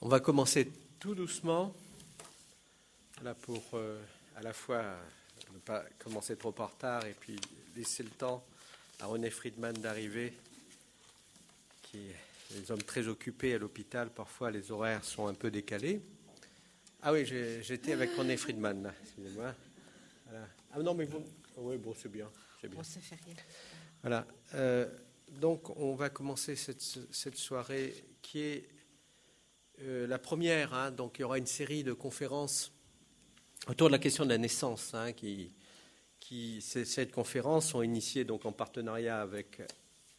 On va commencer tout doucement, là pour euh, à la fois ne pas commencer trop en retard et puis laisser le temps à René Friedman d'arriver, qui est des hommes très occupés à l'hôpital, parfois les horaires sont un peu décalés. Ah oui, j'étais avec René Friedman, excusez-moi. Ah non, mais vous... Oui, bon, c'est bien. C'est bien. Bon, fait rien. Voilà. Euh, donc, on va commencer cette, cette soirée qui est euh, la première, hein, donc il y aura une série de conférences autour de la question de la naissance, hein, qui, cette conférence sont initiées donc en partenariat avec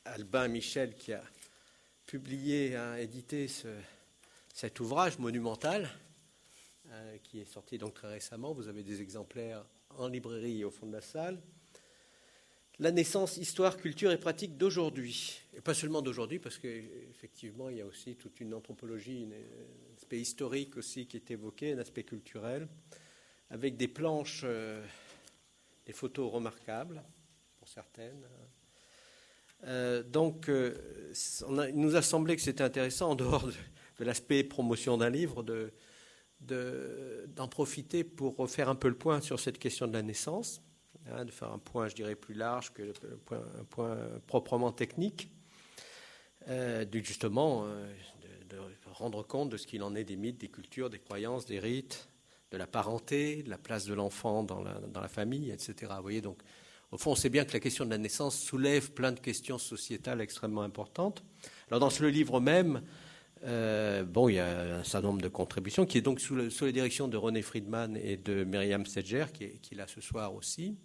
Albin Michel qui a publié, hein, édité cet ouvrage monumental euh, qui est sorti donc très récemment. Vous avez des exemplaires en librairie au fond de la salle la naissance, histoire, culture et pratique d'aujourd'hui. Et pas seulement d'aujourd'hui, parce qu'effectivement, il y a aussi toute une anthropologie, un aspect historique aussi qui est évoqué, un aspect culturel, avec des planches, euh, des photos remarquables, pour certaines. Euh, donc, euh, il nous a semblé que c'était intéressant, en dehors de, l'aspect promotion d'un livre, de, d'en profiter pour faire un peu le point sur cette question de la naissance Hein, de faire un point, je dirais, plus large que un point proprement technique, euh, justement euh, de, rendre compte de ce qu'il en est des mythes, des cultures, des croyances, des rites, de la parenté, de la place de l'enfant dans la, dans la, famille, etc. Vous voyez, donc, au fond, on sait bien que la question de la naissance soulève plein de questions sociétales extrêmement importantes. Alors, dans ce livre même, euh, bon, il y a un certain nombre de contributions qui est donc sous, le, sous la direction de René Friedman et de Myriam Sedger, qui est, qui est là ce soir aussi.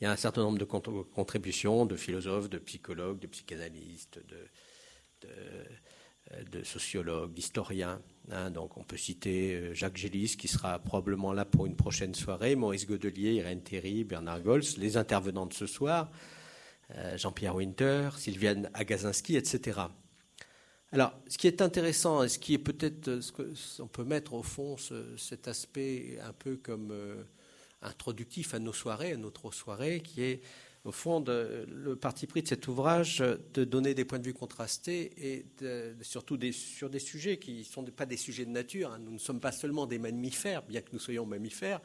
Il y a un certain nombre de contributions de philosophes, de psychologues, de psychanalystes, de, de, sociologues, d'historiens. Hein. donc on peut citer euh, Jacques Gélis qui sera probablement là pour une prochaine soirée, Maurice Godelier, Irène Théry, Bernard Gols, les intervenants de ce soir, euh, Jean-Pierre Winter, Sylviane Agazinski, etc. Alors, ce qui est intéressant et ce qui est peut-être ce qu'on peut mettre au fond cet aspect un peu comme euh, introductif à nos soirées, à notre soirée, qui est au fond le parti pris de cet ouvrage de donner des points de vue contrastés et surtout sur des sujets qui ne sont pas des sujets de nature. Hein. Nous ne sommes pas seulement des mammifères, bien que nous soyons mammifères,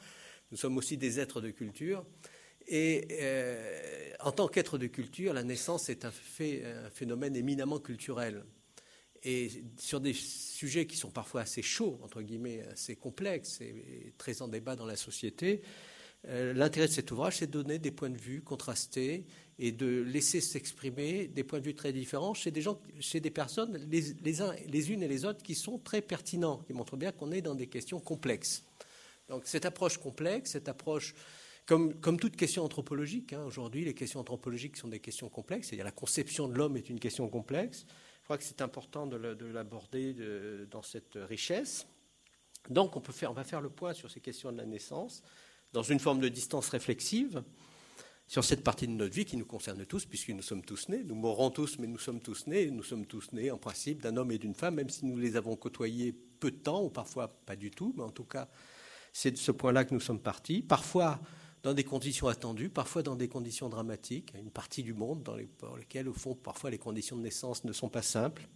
nous sommes aussi des êtres de culture. Et euh, en tant qu'être de culture, la naissance est un, un, phénomène éminemment culturel. Et sur des sujets qui sont parfois assez chauds, entre guillemets, assez complexes et très en débat dans la société, euh, l'intérêt de cet ouvrage, c'est de donner des points de vue contrastés et de laisser s'exprimer des points de vue très différents chez des personnes, les unes et les autres, qui sont très pertinents, qui montrent bien qu'on est dans des questions complexes. Donc cette approche complexe, cette approche, comme, comme toute question anthropologique, hein, aujourd'hui les questions anthropologiques sont des questions complexes, c'est-à-dire la conception de l'homme est une question complexe. Je crois que c'est important de l'aborder dans cette richesse. Donc on, peut faire, on va faire le point sur ces questions de la naissance dans une forme de distance réflexive sur cette partie de notre vie qui nous concerne tous, puisque nous sommes tous nés. Nous mourrons tous, mais nous sommes tous nés. Nous sommes tous nés, en principe, d'un homme et d'une femme, même si nous les avons côtoyés peu de temps, ou parfois pas du tout. Mais en tout cas, c'est de ce point-là que nous sommes partis. Parfois dans des conditions attendues, parfois dans des conditions dramatiques. Une partie du monde dans, lesquelles, au fond, parfois les conditions de naissance ne sont pas simples.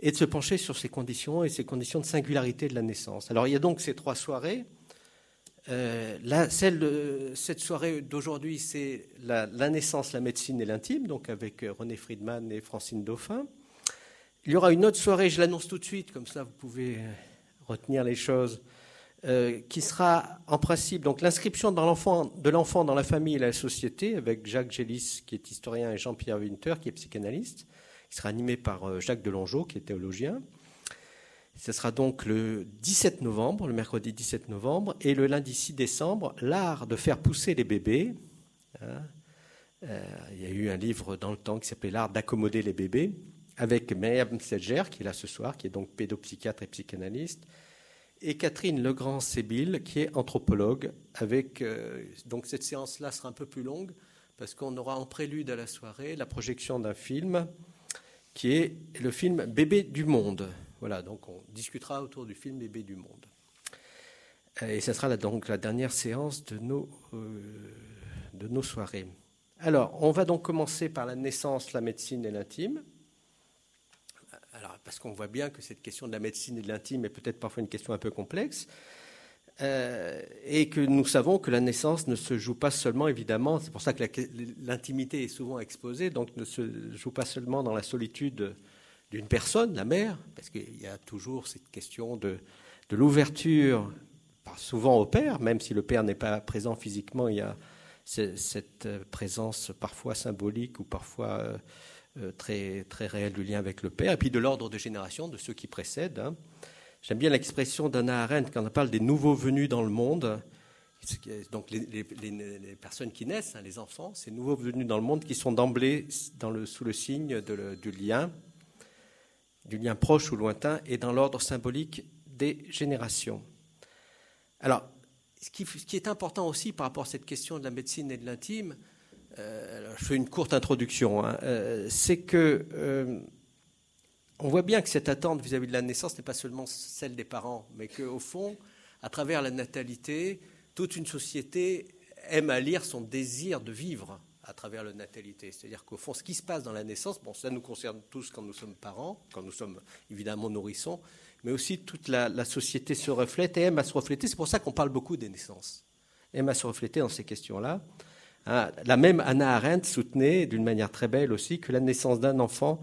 Et de se pencher sur ces conditions et ces conditions de singularité de la naissance. Alors, il y a donc ces trois soirées. Euh, cette soirée d'aujourd'hui, c'est la, naissance, la médecine et l'intime, donc avec euh, René Friedman et Francine Dauphin. Il y aura une autre soirée, je l'annonce tout de suite, comme ça vous pouvez euh, retenir les choses, qui sera en principe donc l'inscription de l'enfant dans la famille et la société, avec Jacques Gélis, qui est historien, et Jean-Pierre Winter, qui est psychanalyste, qui sera animé par Jacques Delongeau, qui est théologien. Ce sera donc le 17 novembre, le mercredi 17 novembre, et le lundi 6 décembre, l'art de faire pousser les bébés. Hein. Euh, il y a eu un livre dans le temps qui s'appelait L'art d'accommoder les bébés, avec Myriam Sedger, qui est là ce soir, qui est donc pédopsychiatre et psychanalyste, et Catherine Legrand-Sébille, qui est anthropologue. Avec, euh, donc cette séance-là sera un peu plus longue, parce qu'on aura en prélude à la soirée la projection d'un film, qui est le film Bébé du monde. Voilà, donc on discutera autour du film Bébé du Monde. Euh, et ce sera donc la dernière séance de nos, euh, de nos soirées. Alors, on va donc commencer par la naissance, la médecine et l'intime. Parce qu'on voit bien que cette question de la médecine et de l'intime est peut-être parfois une question un peu complexe. Euh, et que nous savons que la naissance ne se joue pas seulement, évidemment, c'est pour ça que l'intimité est souvent exposée, donc ne se joue pas seulement dans la solitude d'une personne, la mère, parce qu'il y a toujours cette question de, de l'ouverture, souvent au père, même si le père n'est pas présent physiquement, il y a cette euh, présence parfois symbolique ou parfois euh, très, très réelle du lien avec le père, et puis de l'ordre de génération de ceux qui précèdent. Hein. J'aime bien l'expression d'Anna Arendt quand on parle des nouveaux venus dans le monde. Donc les, personnes qui naissent, hein, les enfants, ces nouveaux venus dans le monde qui sont d'emblée sous le signe du lien, du lien proche ou lointain, et dans l'ordre symbolique des générations. Alors, ce qui, est important aussi par rapport à cette question de la médecine et de l'intime, euh, je fais une courte introduction, hein, euh, c'est que euh, on voit bien que cette attente vis-à-vis de la naissance n'est pas seulement celle des parents, mais qu'au fond, à travers la natalité, toute une société aime à lire son désir de vivre à travers la natalité. C'est-à-dire qu'au fond, ce qui se passe dans la naissance, bon, ça nous concerne tous quand nous sommes parents, quand nous sommes évidemment nourrissons, mais aussi toute la, société se reflète et aime à se refléter. C'est pour ça qu'on parle beaucoup des naissances. Aime à se refléter dans ces questions-là. Hein, la même Anna Arendt soutenait d'une manière très belle aussi que la naissance d'un enfant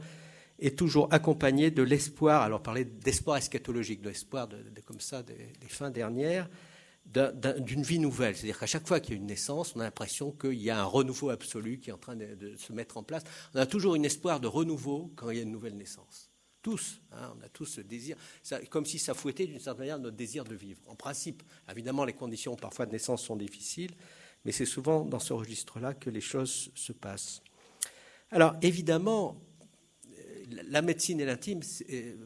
est toujours accompagné de l'espoir, alors parler d'espoir eschatologique, de l'espoir de, comme ça des, fins dernières, d'une vie nouvelle. C'est-à-dire qu'à chaque fois qu'il y a une naissance, on a l'impression qu'il y a un renouveau absolu qui est en train de, se mettre en place. On a toujours un espoir de renouveau quand il y a une nouvelle naissance. Tous, hein, on a tous ce désir, comme si ça fouettait d'une certaine manière notre désir de vivre. En principe, évidemment, les conditions parfois de naissance sont difficiles, mais c'est souvent dans ce registre-là que les choses se passent. Alors, évidemment, la médecine et l'intime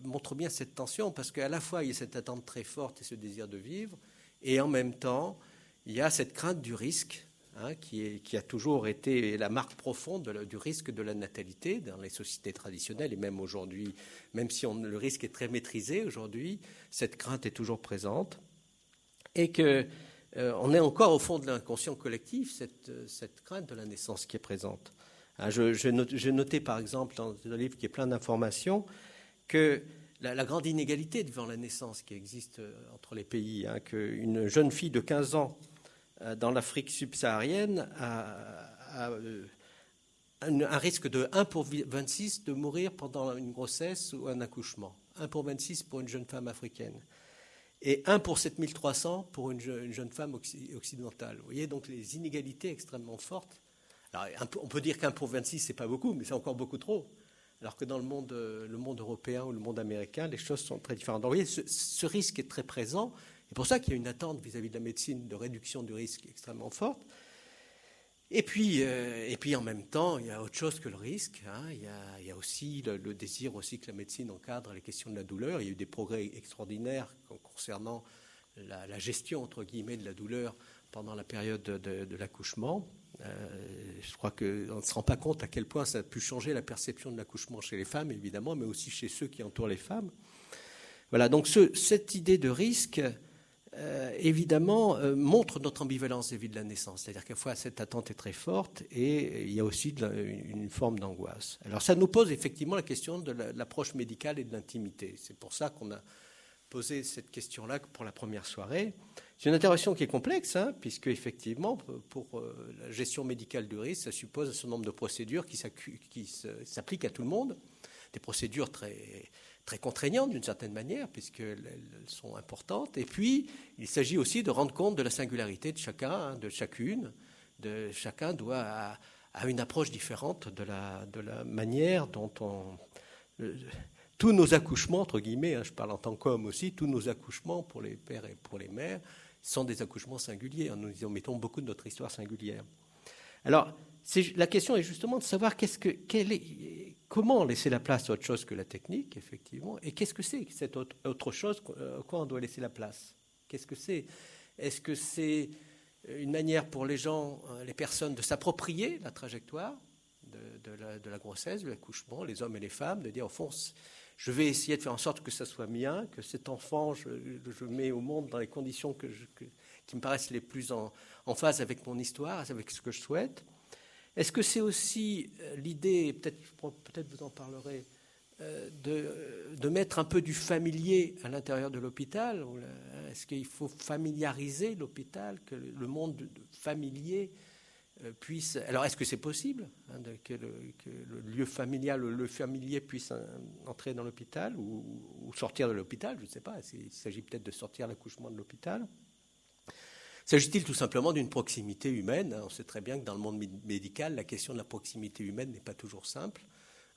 montrent bien cette tension parce qu'à la fois il y a cette attente très forte et ce désir de vivre, et en même temps il y a cette crainte du risque hein, qui, a toujours été la marque profonde du risque de la natalité dans les sociétés traditionnelles et même aujourd'hui, même si le risque est très maîtrisé aujourd'hui, cette crainte est toujours présente et que euh, on est encore au fond de l'inconscient collectif cette crainte de la naissance qui est présente. Hein, j'ai noté, par exemple dans un livre qui est plein d'informations que la, grande inégalité devant la naissance qui existe euh, entre les pays, hein, qu'une jeune fille de 15 ans euh, dans l'Afrique subsaharienne a, euh, un, risque de 1 pour 26 de mourir pendant une grossesse ou un accouchement. 1 pour 26 pour une jeune femme africaine. Et 1 pour 7300 pour une, une jeune femme occidentale. Vous voyez donc les inégalités extrêmement fortes on peut dire qu'un pour 26, c'est pas beaucoup, mais c'est encore beaucoup trop. Alors que dans le monde, le monde européen ou le monde américain, les choses sont très différentes. Donc, vous voyez, ce, risque est très présent. C'est pour ça qu'il y a une attente vis-à-vis de la médecine de réduction du risque extrêmement forte. Et puis, euh, et puis en même temps, il y a autre chose que le risque. Hein. Il, y a, aussi le, désir aussi que la médecine encadre les questions de la douleur. Il y a eu des progrès extraordinaires concernant la, gestion entre guillemets de la douleur pendant la période de l'accouchement. Euh, je crois qu'on ne se rend pas compte à quel point ça a pu changer la perception de l'accouchement chez les femmes, évidemment, mais aussi chez ceux qui entourent les femmes. Voilà, donc cette idée de risque, euh, évidemment, euh, montre notre ambivalence vis-à-vis de la naissance. C'est-à-dire qu'à la fois, cette attente est très forte et il y a aussi une forme d'angoisse. Alors ça nous pose effectivement la question de l'approche médicale et de l'intimité. C'est pour ça qu'on a posé cette question-là pour la première soirée. C'est une intervention qui est complexe, hein, puisque effectivement, pour euh, la gestion médicale du risque, ça suppose un certain nombre de procédures qui s'appliquent à tout le monde, des procédures très, très contraignantes d'une certaine manière, puisqu'elles sont importantes. Et puis, il s'agit aussi de rendre compte de la singularité de chacun, hein, de chacune. De, chacun doit avoir une approche différente de la, de la manière dont on tous nos accouchements, entre guillemets, hein, je parle en tant qu'homme aussi, tous nos accouchements pour les pères et pour les mères sont des accouchements singuliers. Nous y mettons beaucoup de notre histoire singulière. Alors, la question est justement de savoir qu'est-ce que, comment laisser la place à autre chose que la technique, effectivement, et qu'est-ce que c'est cette autre, chose à quoi on doit laisser la place? Qu'est-ce que c'est? Est-ce que c'est une manière pour les gens, euh, les personnes, de s'approprier la trajectoire de, la, grossesse, de l'accouchement, les hommes et les femmes, de dire au fond, je vais essayer de faire en sorte que ça soit mien, que cet enfant, je, je mets au monde dans les conditions qui me paraissent les plus en, phase avec mon histoire, avec ce que je souhaite? Est-ce que c'est aussi euh, l'idée, peut-être peut vous en parlerez, euh, de, mettre un peu du familier à l'intérieur de l'hôpital Est-ce qu'il faut familiariser l'hôpital, que le monde familier euh, puisse. Alors, est-ce que c'est possible hein, que, le, lieu familial, le familier puisse euh, entrer dans l'hôpital ou, sortir de l'hôpital Je ne sais pas. Il s'agit peut-être de sortir l'accouchement de l'hôpital. S'agit-il tout simplement d'une proximité humaine On sait très bien que dans le monde médical, la question de la proximité humaine n'est pas toujours simple.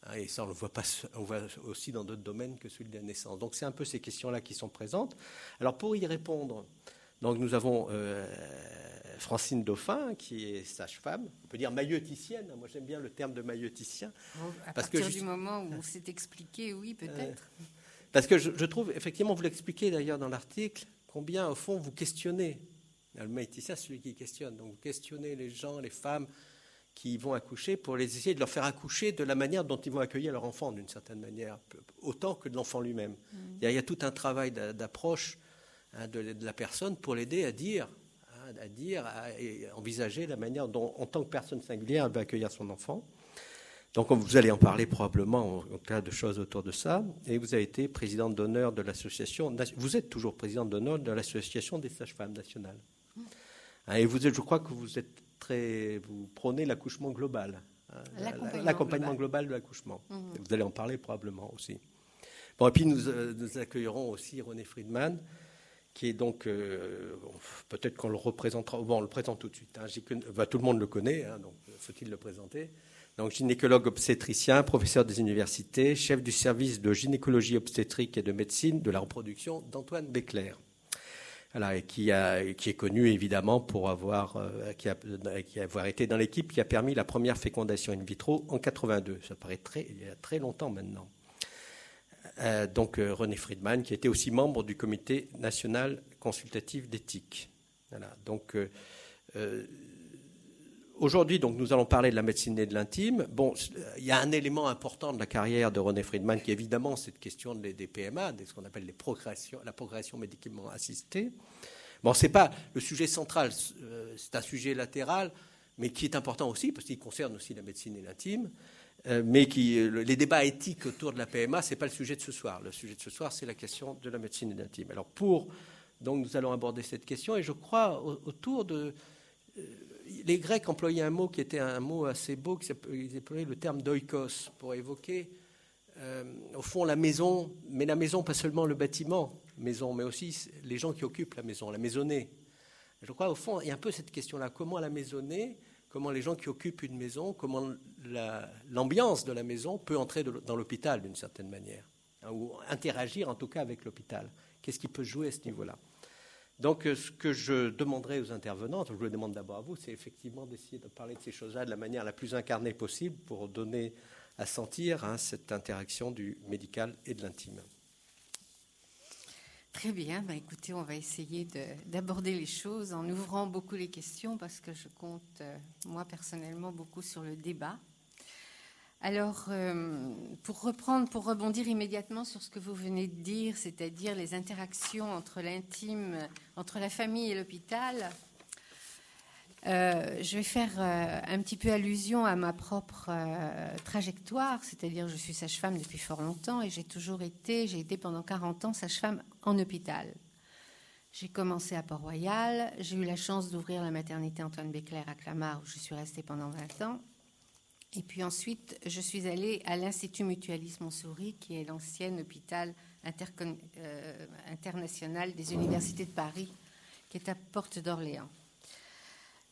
Hein, et ça, on le voit, pas, on voit aussi dans d'autres domaines que celui de la naissance. Donc, c'est un peu ces questions-là qui sont présentes. Alors, pour y répondre, donc nous avons euh, Francine Dauphin, qui est sage-femme, on peut dire mailloticienne. Moi, j'aime bien le terme de mailloticien. à parce partir du moment où on s'est expliqué, oui, peut-être. Euh, parce que je, trouve, effectivement, vous l'expliquez d'ailleurs dans l'article, combien, au fond, vous questionnez. Le mailloticien, c'est celui qui questionne. Donc, vous questionnez les gens, les femmes, qui vont accoucher pour les essayer de leur faire accoucher de la manière dont ils vont accueillir leur enfant, d'une certaine manière, autant que de l'enfant lui-même. Mm. Il, y a tout un travail d'approche hein, de, la personne pour l'aider à dire, hein, à dire, à, envisager la manière dont, en tant que personne singulière, elle va accueillir son enfant. Donc vous allez en parler probablement en, cas de choses autour de ça. Et vous avez été présidente d'honneur de l'association. Vous êtes toujours présidente d'honneur de l'association des sages-femmes nationales. Hein, et vous je crois que vous êtes vous prenez l'accouchement global, hein, l'accompagnement global. de l'accouchement. Mhm. Vous allez en parler probablement aussi. Bon, et puis nous, euh, accueillerons aussi René Friedman, qui est donc, euh, peut-être qu'on le représentera, bon, on le présente tout de suite, hein, bah, tout le monde le connaît, hein, donc faut-il le présenter? Donc gynécologue obstétricien, professeur des universités, chef du service de gynécologie obstétrique et de médecine de la reproduction d'Antoine Béclair qui, est connu évidemment pour avoir, euh, qui, qui avoir été dans l'équipe qui a permis la première fécondation in vitro en 82. Ça paraît très, il y a très longtemps maintenant. Euh, donc euh, René Friedman, qui était aussi membre du comité national consultatif d'éthique. Voilà, donc Aujourd'hui, donc, nous allons parler de la médecine et de l'intime. Bon, il y a un élément important de la carrière de René Friedman qui est évidemment cette question des, PMA, de ce qu'on appelle la progression médicalement assistée. Bon, c'est pas le sujet central, euh, c'est un sujet latéral, mais qui est important aussi parce qu'il concerne aussi la médecine et l'intime. Euh, mais qui, les débats éthiques autour de la PMA, c'est pas le sujet de ce soir. Le sujet de ce soir, c'est la question de la médecine et de l'intime. Alors, pour donc, nous allons aborder cette question, et je crois autour de euh, les Grecs employaient un mot qui était un mot assez beau, ils employaient le terme doikos pour évoquer, euh, au fond, la maison, mais la maison, pas seulement le bâtiment, maison, mais aussi les gens qui occupent la maison, la maisonnée. Je crois, au fond, il y a un peu cette question-là. Comment la maisonnée, comment les gens qui occupent une maison, comment l'ambiance de la maison peut entrer dans l'hôpital d'une certaine manière, hein, ou interagir en tout cas avec l'hôpital. Qu'est-ce qui peut jouer à ce niveau-là? Donc, euh, ce que je demanderai aux intervenantes, je le demande d'abord à vous, c'est effectivement d'essayer de parler de ces choses-là de la manière la plus incarnée possible pour donner à sentir hein, cette interaction du médical et de l'intime. Très bien, bah, écoutez, on va essayer d'aborder les choses en ouvrant beaucoup les questions parce que je compte, euh, moi personnellement, beaucoup sur le débat. Alors, euh, pour reprendre, pour rebondir immédiatement sur ce que vous venez de dire, c'est-à-dire les interactions entre l'intime, entre la famille et l'hôpital, euh, je vais faire euh, un petit peu allusion à ma propre trajectoire, c'est-à-dire je suis sage-femme depuis fort longtemps et j'ai toujours été, j'ai été pendant 40 ans sage-femme en hôpital. J'ai commencé à Port-Royal, j'ai eu la chance d'ouvrir la maternité Antoine Béclair à Clamart où je suis restée pendant 20 ans. Et puis ensuite, je suis allée à l'Institut Mutualiste Montsouris, qui est l'ancien hôpital euh, international des universités de Paris, qui est à Porte d'Orléans.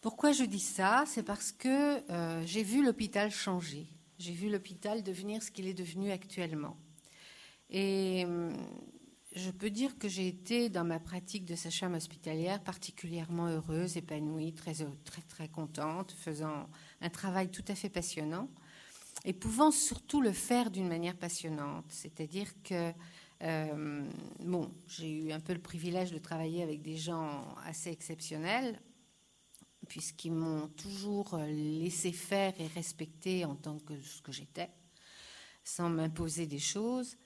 Pourquoi je dis ça? C'est parce que euh, j'ai vu l'hôpital changer. J'ai vu l'hôpital devenir ce qu'il est devenu actuellement. Et hum, je peux dire que j'ai été, dans ma pratique de sage-femme hospitalière, particulièrement heureuse, épanouie, très, très, très contente, faisant un travail tout à fait passionnant et pouvant surtout le faire d'une manière passionnante. C'est-à-dire que, euh, bon, j'ai eu un peu le privilège de travailler avec des gens assez exceptionnels, puisqu'ils m'ont toujours laissé faire et respecter en tant que ce que j'étais, sans m'imposer des choses,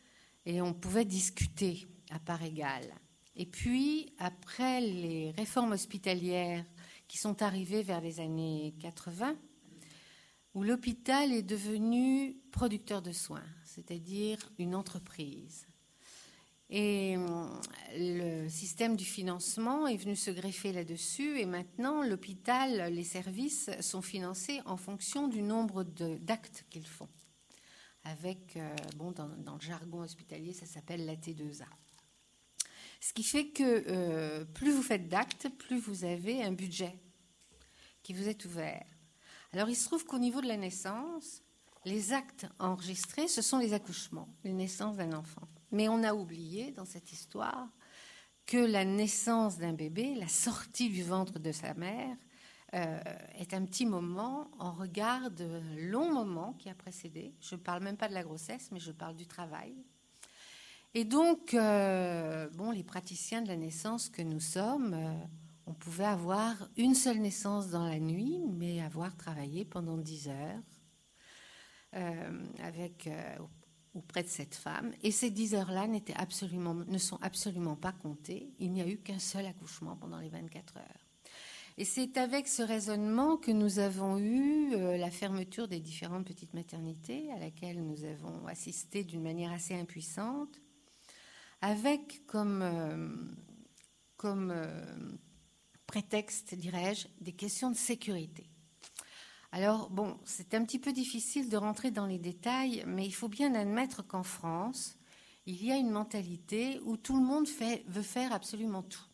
et on pouvait discuter à part égale. Et puis, après les réformes hospitalières qui sont arrivées vers les années 80, où l'hôpital est devenu producteur de soins. c'est-à-dire une entreprise. Et le système du financement est venu se greffer là-dessus et maintenant l'hôpital, les services sont financés en fonction du nombre d'actes qu'ils font. Avec, bon, dans, dans, le jargon hospitalier, ça s'appelle la T2A. Ce qui fait que euh, plus vous faites d'actes, plus vous avez un budget qui vous est ouvert. Alors il se trouve qu'au niveau de la naissance, les actes enregistrés, ce sont les accouchements, les naissances d'un enfant. Mais on a oublié dans cette histoire que la naissance d'un bébé, la sortie du ventre de sa mère, euh, est un petit moment en regard de long moment qui a précédé. Je ne parle même pas de la grossesse, mais je parle du travail, et donc, euh, les praticiens de la naissance que nous sommes, euh, on pouvait avoir une seule naissance dans la nuit, mais avoir travaillé pendant dix heures euh, avec auprès de cette femme. Et ces dix heures-là absolument, ne sont absolument pas comptées. Il n'y a eu qu'un seul accouchement pendant les 24 heures. Et c'est avec ce raisonnement que nous avons eu la fermeture des différentes petites maternités à laquelle nous avons assisté d'une manière assez impuissante avec comme, euh, euh, prétexte, dirais-je, des questions de sécurité. Alors, bon, c'est un petit peu difficile de rentrer dans les détails, mais il faut bien admettre qu'en France, il y a une mentalité où tout le monde veut faire absolument tout.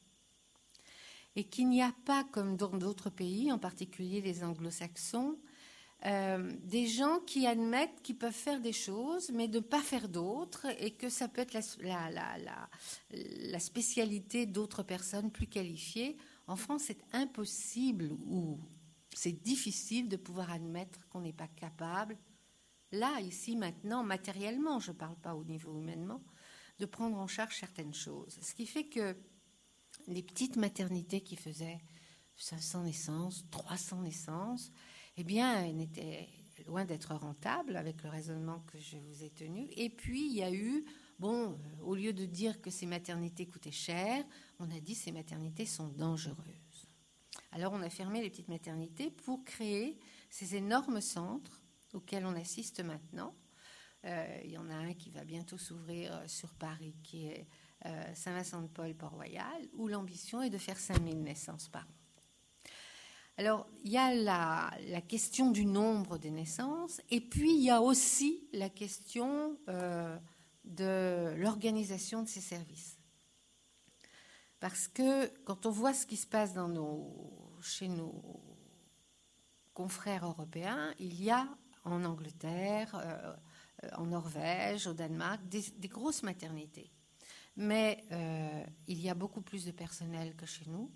Et qu'il n'y a pas, comme dans d'autres pays, en particulier les anglo-saxons, euh, des gens qui admettent qu'ils peuvent faire des choses, mais ne pas faire d'autres, et que ça peut être la spécialité d'autres personnes plus qualifiées. En France, c'est impossible ou c'est difficile de pouvoir admettre qu'on n'est pas capable, là, ici, maintenant, matériellement, je ne parle pas au niveau humainement, de prendre en charge certaines choses. Ce qui fait que les petites maternités qui faisaient 500 naissances, 300 naissances, eh bien, elle était loin d'être rentable avec le raisonnement que je vous ai tenu. Et puis, il y a eu, bon, euh, au lieu de dire que ces maternités coûtaient cher, on a dit ces maternités sont dangereuses. Alors, on a fermé les petites maternités pour créer ces énormes centres auxquels on assiste maintenant. Euh, il y en a un qui va bientôt s'ouvrir euh, sur Paris, qui est Saint-Vincent-de-Paul, Port-Royal, où l'ambition est de faire 5000 naissances par an. Alors, il y a la, question du nombre des naissances, et puis il y a aussi la question euh, de l'organisation de ces services. Parce que quand on voit ce qui se passe dans nos, chez nos confrères européens, il y a en Angleterre, euh, en Norvège, au Danemark, des, grosses maternités. Mais euh, il y a beaucoup plus de personnel que chez nous.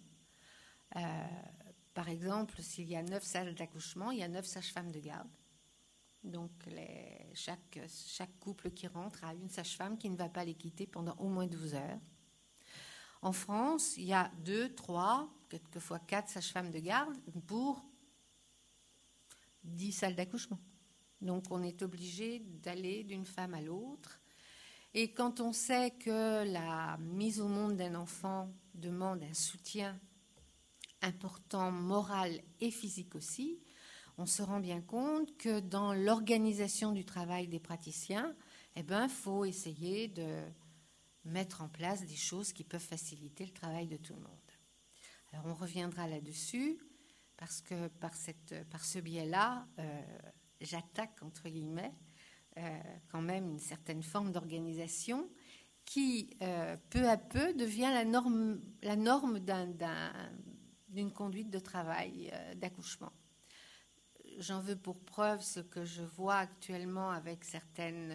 Par exemple, s'il y a neuf salles d'accouchement, il y a neuf sages-femmes de garde. Donc, chaque, chaque, couple qui rentre a une sage-femme qui ne va pas les quitter pendant au moins 12 heures. En France, il y a deux, trois, quelquefois quatre sages-femmes de garde pour dix salles d'accouchement. Donc, on est obligé d'aller d'une femme à l'autre. Et quand on sait que la mise au monde d'un enfant demande un soutien important moral et physique aussi, on se rend bien compte que dans l'organisation du travail des praticiens, eh ben, faut essayer de mettre en place des choses qui peuvent faciliter le travail de tout le monde. Alors on reviendra là-dessus parce que par, cette, par ce biais-là, euh, j'attaque entre guillemets euh, quand même une certaine forme d'organisation qui euh, peu à peu devient la norme, la norme d'un d'une conduite de travail d'accouchement. J'en veux pour preuve ce que je vois actuellement avec certaines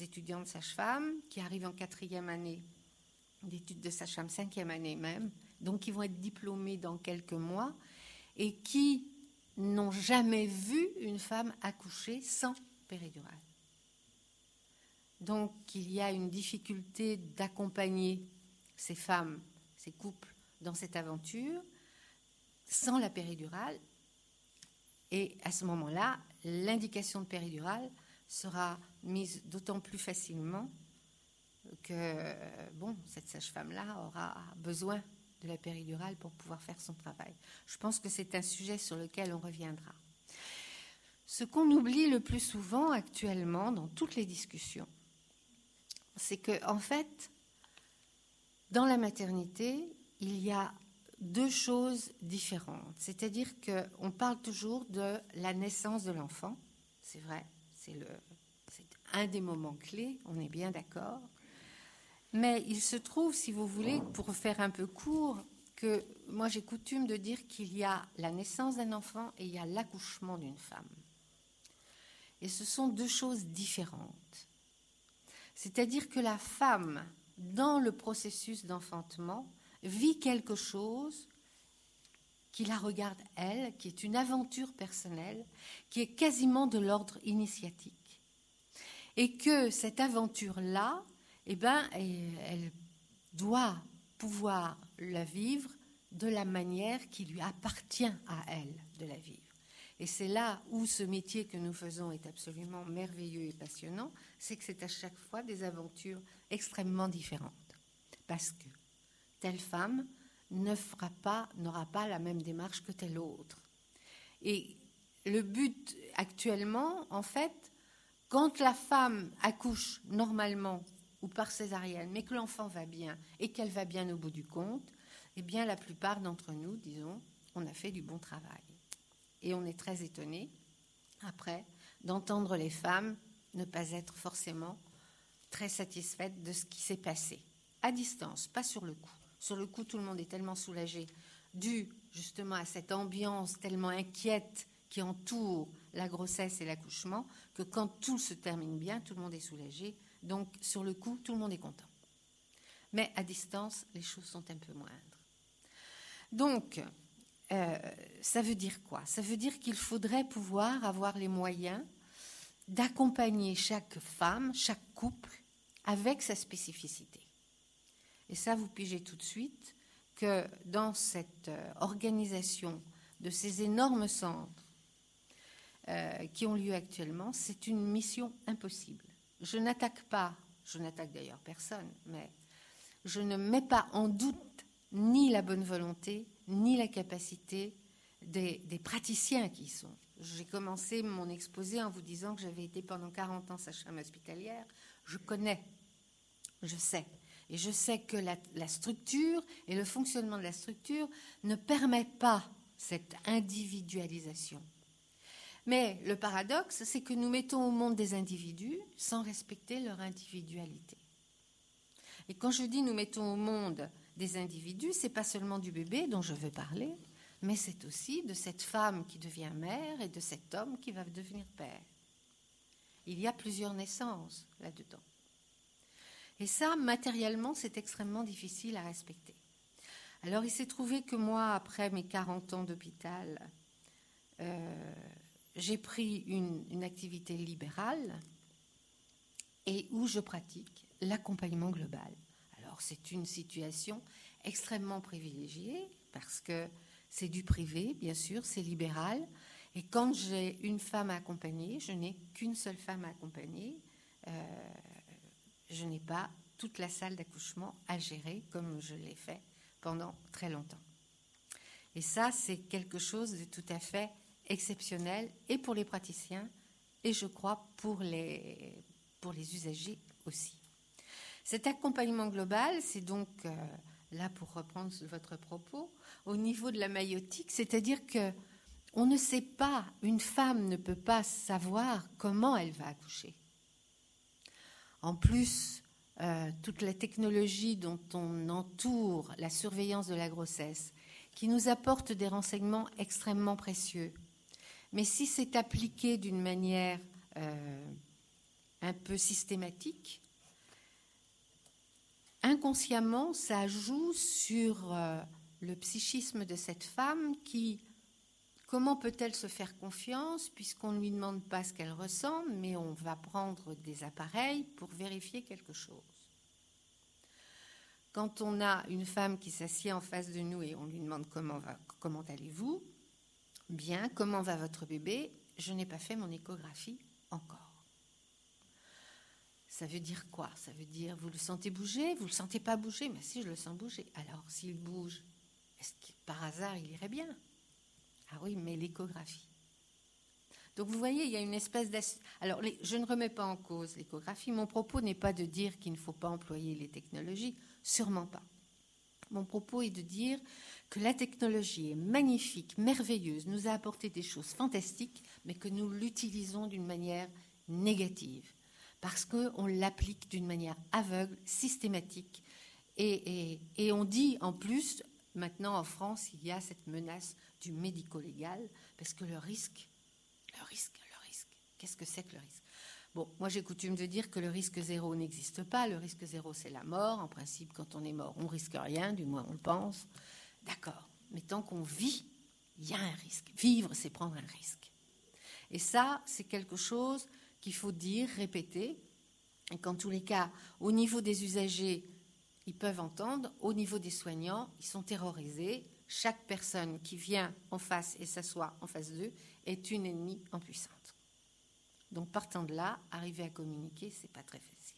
étudiantes sages-femmes qui arrivent en quatrième année d'études de sage-femme, cinquième année même, donc qui vont être diplômées dans quelques mois et qui n'ont jamais vu une femme accoucher sans péridurale. Donc il y a une difficulté d'accompagner ces femmes, ces couples dans cette aventure sans la péridurale. Et à ce moment-là, l'indication de péridurale sera mise d'autant plus facilement que bon, cette sage-femme-là aura besoin de la péridurale pour pouvoir faire son travail. Je pense que c'est un sujet sur lequel on reviendra. Ce qu'on oublie le plus souvent actuellement dans toutes les discussions, c'est que en fait, dans la maternité, il y a deux choses différentes. C'est-à-dire qu'on parle toujours de la naissance de l'enfant, c'est vrai, c'est un des moments clés, on est bien d'accord. Mais il se trouve, si vous voulez, pour faire un peu court, que moi j'ai coutume de dire qu'il y a la naissance d'un enfant et il y a l'accouchement d'une femme. Et ce sont deux choses différentes. C'est-à-dire que la femme, dans le processus d'enfantement, vit quelque chose qui la regarde elle, qui est une aventure personnelle, qui est quasiment de l'ordre initiatique. Et que cette aventure-là, eh ben, elle doit pouvoir la vivre de la manière qui lui appartient à elle de la vivre. Et c'est là où ce métier que nous faisons est absolument merveilleux et passionnant, c'est que c'est à chaque fois des aventures extrêmement différentes. Parce que telle femme ne fera pas, n'aura pas la même démarche que telle autre. Et le but actuellement, en fait, quand la femme accouche normalement ou par césarienne, mais que l'enfant va bien et qu'elle va bien au bout du compte, eh bien la plupart d'entre nous, disons, on a fait du bon travail. Et on est très étonné, après, d'entendre les femmes ne pas être forcément très satisfaites de ce qui s'est passé. À distance, pas sur le coup. Sur le coup, tout le monde est tellement soulagé, dû justement à cette ambiance tellement inquiète qui entoure la grossesse et l'accouchement, que quand tout se termine bien, tout le monde est soulagé. Donc, sur le coup, tout le monde est content. Mais à distance, les choses sont un peu moindres. Donc, euh, ça veut dire quoi? Ça veut dire qu'il faudrait pouvoir avoir les moyens d'accompagner chaque femme, chaque couple, avec sa spécificité. Et ça, vous pigez tout de suite que dans cette euh, organisation de ces énormes centres euh, qui ont lieu actuellement, c'est une mission impossible. Je n'attaque pas, je n'attaque d'ailleurs personne, mais je ne mets pas en doute ni la bonne volonté, ni la capacité des, praticiens qui y sont. J'ai commencé mon exposé en vous disant que j'avais été pendant 40 ans sage-femme hospitalière. Je connais, je sais. Et je sais que la, structure et le fonctionnement de la structure ne permet pas cette individualisation. Mais le paradoxe, c'est que nous mettons au monde des individus sans respecter leur individualité. Et quand je dis nous mettons au monde des individus, c'est pas seulement du bébé dont je veux parler, mais c'est aussi de cette femme qui devient mère et de cet homme qui va devenir père. Il y a plusieurs naissances là-dedans. Et ça, matériellement, c'est extrêmement difficile à respecter. Alors il s'est trouvé que moi, après mes 40 ans d'hôpital, euh, j'ai pris une, activité libérale et où je pratique l'accompagnement global. Alors c'est une situation extrêmement privilégiée parce que c'est du privé, bien sûr, c'est libéral. Et quand j'ai une femme à accompagner, je n'ai qu'une seule femme à accompagner. Euh, je n'ai pas toute la salle d'accouchement à gérer comme je l'ai fait pendant très longtemps. Et ça, c'est quelque chose de tout à fait exceptionnel et pour les praticiens et je crois pour les, usagers aussi. Cet accompagnement global, c'est donc, euh, là pour reprendre votre propos, au niveau de la maïotique, c'est-à-dire que on ne sait pas, une femme ne peut pas savoir comment elle va accoucher. En plus, euh, toute la technologie dont on entoure la surveillance de la grossesse, qui nous apporte des renseignements extrêmement précieux. Mais si c'est appliqué d'une manière euh, un peu systématique, inconsciemment, ça joue sur euh, le psychisme de cette femme qui, comment peut-elle se faire confiance puisqu'on ne lui demande pas ce qu'elle ressent, mais on va prendre des appareils pour vérifier quelque chose? Quand on a une femme qui s'assied en face de nous et on lui demande comment, allez-vous, bien, comment va votre bébé, je n'ai pas fait mon échographie encore. Ça veut dire quoi? Ça veut dire vous le sentez bouger, vous le sentez pas bouger, mais si je le sens bouger. Alors s'il bouge, est-ce que par hasard il irait bien? Ah oui, mais l'échographie. Donc vous voyez, il y a une espèce d'ass... Alors je ne remets pas en cause l'échographie. Mon propos n'est pas de dire qu'il ne faut pas employer les technologies, sûrement pas. Mon propos est de dire que la technologie est magnifique, merveilleuse, nous a apporté des choses fantastiques, mais que nous l'utilisons d'une manière négative, parce qu'on l'applique d'une manière aveugle, systématique. Et, et, on dit en plus, maintenant en France, il y a cette menace du médico-légal, parce que le risque, le risque, le risque, qu'est-ce que c'est que le risque? Bon, moi j'ai coutume de dire que le risque zéro n'existe pas. Le risque zéro, c'est la mort. En principe, quand on est mort, on risque rien, du moins on le pense. D'accord. Mais tant qu'on vit, il y a un risque. Vivre, c'est prendre un risque. Et ça, c'est quelque chose qu'il faut dire, répéter, et qu'en tous les cas, au niveau des usagers, ils peuvent entendre, au niveau des soignants, ils sont terrorisés. Chaque personne qui vient en face et s'assoit en face d'eux est une ennemie en puissance. Donc partant de là, arriver à communiquer, c'est pas très facile.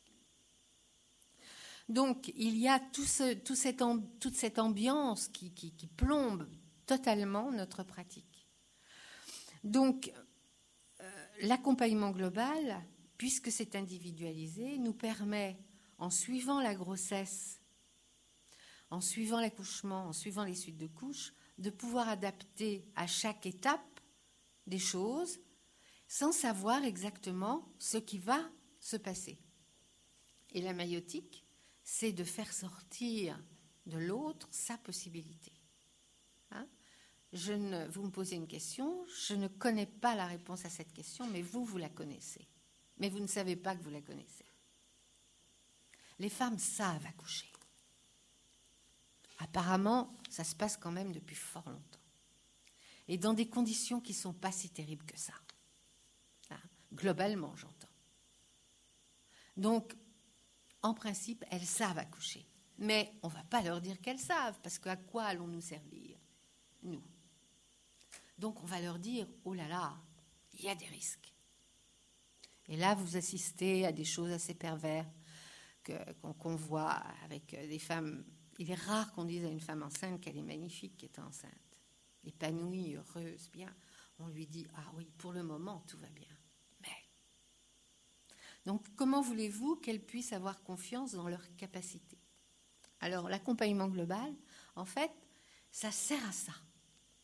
Donc il y a tout toute cette ambiance qui, plombe totalement notre pratique. Donc euh, l'accompagnement global, puisque c'est individualisé, nous permet, en suivant la grossesse, en suivant l'accouchement, en suivant les suites de couches, de pouvoir adapter à chaque étape des choses sans savoir exactement ce qui va se passer. Et la maïotique, c'est de faire sortir de l'autre sa possibilité. Hein? Je ne, vous me posez une question, je ne connais pas la réponse à cette question, mais vous, vous la connaissez. Mais vous ne savez pas que vous la connaissez. Les femmes savent accoucher. Apparemment, ça se passe quand même depuis fort longtemps. Et dans des conditions qui ne sont pas si terribles que ça. Globalement, j'entends. Donc, en principe, elles savent accoucher. Mais on ne va pas leur dire qu'elles savent, parce qu'à quoi allons-nous servir Nous? Donc on va leur dire, oh là là, il y a des risques. Et là, vous assistez à des choses assez perverses qu'on voit avec des femmes. Il est rare qu'on dise à une femme enceinte qu'elle est magnifique, qu'elle est enceinte. Épanouie, heureuse, bien. On lui dit, ah oui, pour le moment, tout va bien. Donc comment voulez-vous qu'elles puissent avoir confiance dans leurs capacités Alors l'accompagnement global, en fait, ça sert à ça.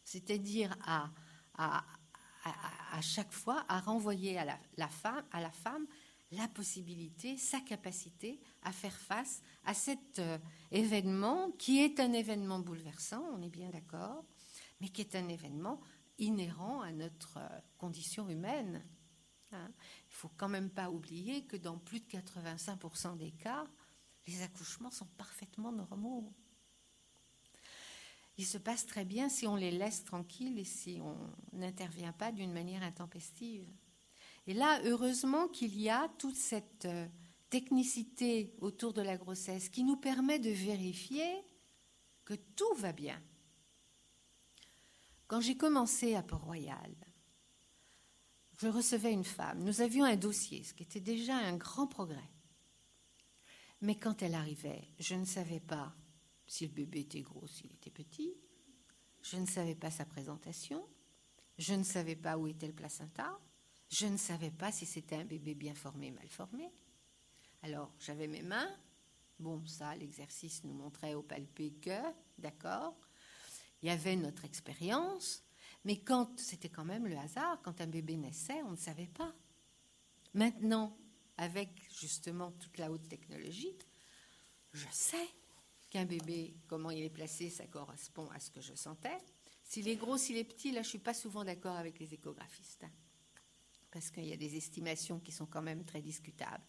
C'est-à-dire à, chaque fois à renvoyer la, femme, à la femme la possibilité, sa capacité à faire face à cet euh, événement qui est un événement bouleversant, on est bien d'accord, mais qui est un événement inhérent à notre euh, condition humaine. Hein. Il ne faut quand même pas oublier que dans plus de 85% des cas, les accouchements sont parfaitement normaux. Ils se passent très bien si on les laisse tranquilles et si on n'intervient pas d'une manière intempestive. Et là, heureusement qu'il y a toute cette euh, technicité autour de la grossesse qui nous permet de vérifier que tout va bien. Quand j'ai commencé à Port-Royal, je recevais une femme. Nous avions un dossier, ce qui était déjà un grand progrès. Mais quand elle arrivait, je ne savais pas si le bébé était gros, s'il était petit. Je ne savais pas sa présentation. Je ne savais pas où était le placenta. Je ne savais pas si c'était un bébé bien formé, mal formé. Alors, j'avais mes mains. Bon, ça, l'exercice nous montrait au palpé que, d'accord. Il y avait notre expérience. Mais quand c'était quand même le hasard, quand un bébé naissait, on ne savait pas. Maintenant, avec justement toute la haute technologie, je sais qu'un bébé, comment il est placé, ça correspond à ce que je sentais. S'il est gros, s'il est petit, là, je ne suis pas souvent d'accord avec les échographistes. Parce qu'il y a des estimations qui sont quand même très discutables.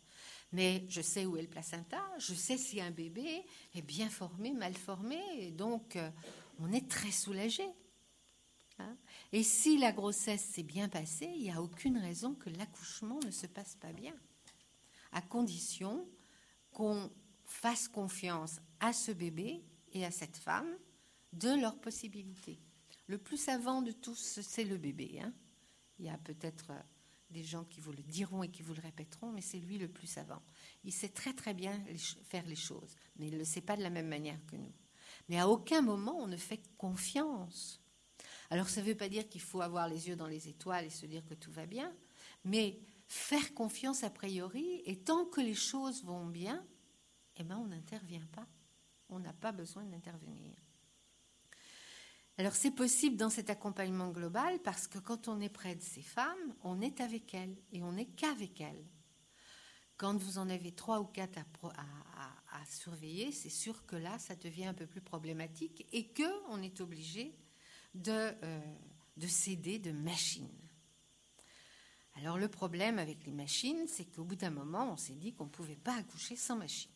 Mais je sais où est le placenta, je sais si un bébé est bien formé, mal formé, et donc euh, on est très soulagé. Hein. et si la grossesse s'est bien passée, il n'y a aucune raison que l'accouchement ne se passe pas bien, à condition qu'on fasse confiance à ce bébé et à cette femme de leurs possibilités. Le plus savant de tous, c'est le bébé. Hein. il y a peut-être euh, des gens qui vous le diront et qui vous le répéteront, mais c'est lui le plus savant. Il sait très très bien faire les choses, mais il ne le sait pas de la même manière que nous. Mais à aucun moment on ne fait confiance Alors ça ne veut pas dire qu'il faut avoir les yeux dans les étoiles et se dire que tout va bien, mais faire confiance a priori, et tant que les choses vont bien, eh ben on n'intervient pas. On n'a pas besoin d'intervenir. Alors c'est possible dans cet accompagnement global parce que quand on est près de ces femmes, on est avec elles et on n'est qu'avec elles. Quand vous en avez trois ou quatre à, surveiller, c'est sûr que là, ça devient un peu plus problématique et qu'on est obligé de, euh, de céder de machines. Alors le problème avec les machines, c'est qu'au bout d'un moment, on s'est dit qu'on ne pouvait pas accoucher sans machine.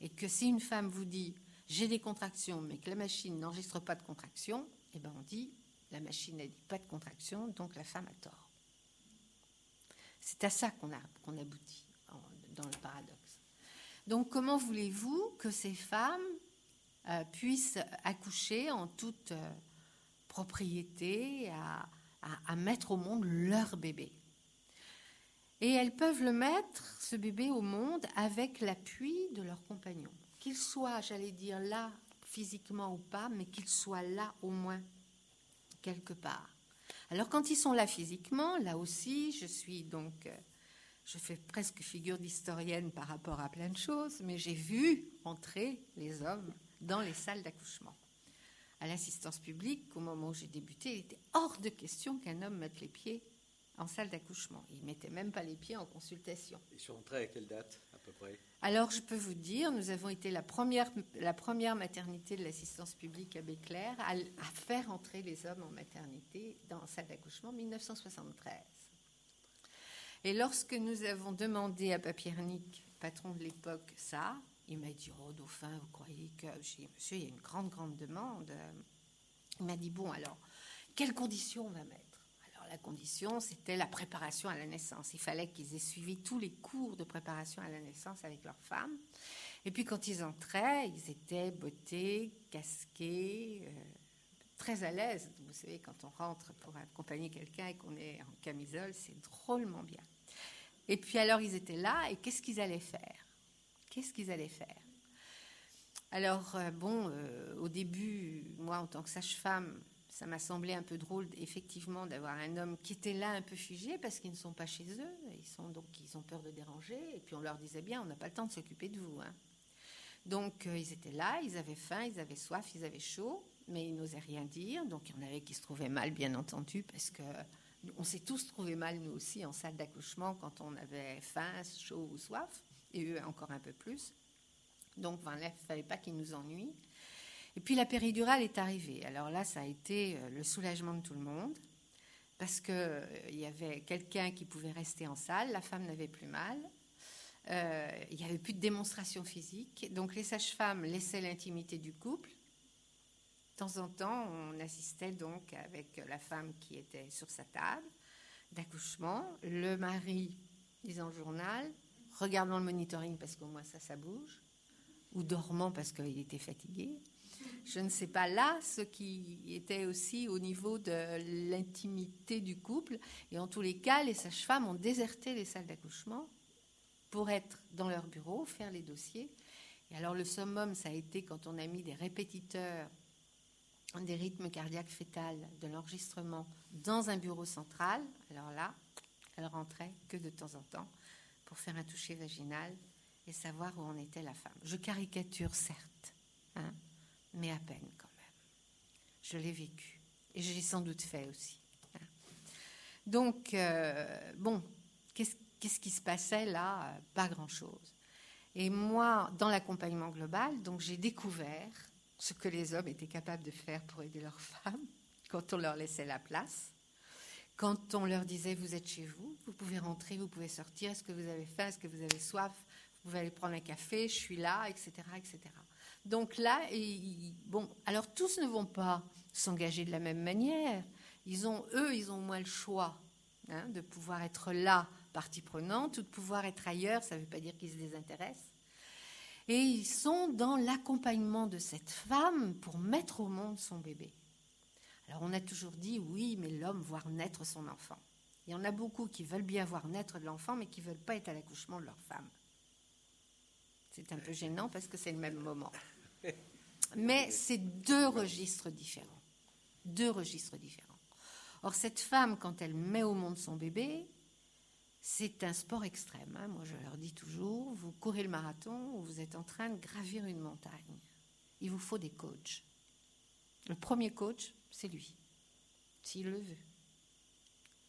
Et que si une femme vous dit j'ai des contractions, mais que la machine n'enregistre pas de contractions, eh ben on dit la machine n'a dit pas de contractions, donc la femme a tort. C'est à ça qu'on aboutit dans le paradoxe. Donc comment voulez-vous que ces femmes euh, puissent accoucher en toute euh, propriété, à, à, mettre au monde leur bébé? Et elles peuvent le mettre, ce bébé, au monde avec l'appui de leur compagnon qu'il soit, j'allais dire, là physiquement ou pas, mais qu'il soit là au moins, quelque part. Alors quand ils sont là physiquement, là aussi, je suis donc, euh, je fais presque figure d'historienne par rapport à plein de choses, mais j'ai vu entrer les hommes dans les salles d'accouchement. À l'assistance publique, au moment où j'ai débuté, il était hors de question qu'un homme mette les pieds en salle d'accouchement. Il ne mettait même pas les pieds en consultation. Ils sont entrés à quelle date? Alors, je peux vous dire, nous avons été la première, maternité de l'assistance publique à Béclair à, faire entrer les hommes en maternité dans salle d'accouchement en 1973. Et lorsque nous avons demandé à Papiernik, patron de l'époque, ça, il m'a dit Oh, Dauphin, vous croyez que. Monsieur, il y a une grande, grande demande. Il m'a dit Bon, alors, quelles conditions on va mettre? La condition, c'était la préparation à la naissance. Il fallait qu'ils aient suivi tous les cours de préparation à la naissance avec leurs femmes. Et puis quand ils entraient, ils étaient bottés, casqués, euh, très à l'aise. Vous savez, quand on rentre pour accompagner quelqu'un et qu'on est en camisole, c'est drôlement bien. Et puis alors ils étaient là et qu'est-ce qu'ils allaient faire? Qu'est-ce qu'ils allaient faire? Alors, euh, bon, euh, au début, moi, en tant que sage-femme, ça m'a semblé un peu drôle, effectivement, d'avoir un homme qui était là un peu figé parce qu'ils ne sont pas chez eux. Ils sont donc ils ont peur de déranger. Et puis on leur disait bien, on n'a pas le temps de s'occuper de vous. Hein. Donc euh, ils étaient là, ils avaient faim, ils avaient soif, ils avaient chaud, mais ils n'osaient rien dire. Donc il y en avait qui se trouvaient mal, bien entendu, parce que on s'est tous trouvé mal nous aussi en salle d'accouchement quand on avait faim, chaud ou soif, et eux encore un peu plus. Donc il ne fallait pas qu'ils nous ennuient. Et puis la péridurale est arrivée. Alors là, ça a été euh, le soulagement de tout le monde, parce qu'il euh, y avait quelqu'un qui pouvait rester en salle, la femme n'avait plus mal, euh, il n'y avait plus de démonstration physique, donc les sages-femmes laissaient l'intimité du couple. De temps en temps, on assistait donc avec la femme qui était sur sa table d'accouchement, le mari lisant le journal, regardant le monitoring parce qu'au moins ça, ça bouge, ou dormant parce qu'il était fatigué je ne sais pas là ce qui était aussi au niveau de l'intimité du couple. Et en tous les cas, les sages-femmes ont déserté les salles d'accouchement pour être dans leur bureau, faire les dossiers. Et alors le summum, ça a été quand on a mis des répétiteurs des rythmes cardiaques fétales de l'enregistrement dans un bureau central. Alors là, elle rentrait que de temps en temps pour faire un toucher vaginal et savoir où en était la femme. Je caricature, certes. Hein mais à peine quand même. Je l'ai vécu. Et j'ai sans doute fait aussi. Hein. Donc, euh, bon, qu'est-ce qui se passait là? Pas grand-chose. Et moi, dans l'accompagnement global, donc j'ai découvert ce que les hommes étaient capables de faire pour aider leurs femmes quand on leur laissait la place. Quand on leur disait vous êtes chez vous, vous pouvez rentrer, vous pouvez sortir, est-ce que vous avez faim, est-ce que vous avez soif, vous pouvez aller prendre un café, je suis là, etc., etc. Donc là, bon, alors tous ne vont pas s'engager de la même manière. Ils ont, eux, ils ont moins le choix hein, de pouvoir être là, partie prenante, ou de pouvoir être ailleurs. Ça ne veut pas dire qu'ils se désintéressent. Et ils sont dans l'accompagnement de cette femme pour mettre au monde son bébé. Alors on a toujours dit oui, mais l'homme voir naître son enfant. Il y en a beaucoup qui veulent bien voir naître de l'enfant, mais qui ne veulent pas être à l'accouchement de leur femme. C'est un peu gênant parce que c'est le même moment. Mais c'est deux registres différents. deux registres différents. Or, cette femme, quand elle met au monde son bébé, c'est un sport extrême. Hein. Moi, je leur dis toujours, vous courez le marathon ou vous êtes en train de gravir une montagne. Il vous faut des coachs. Le premier coach, c'est lui, s'il le veut.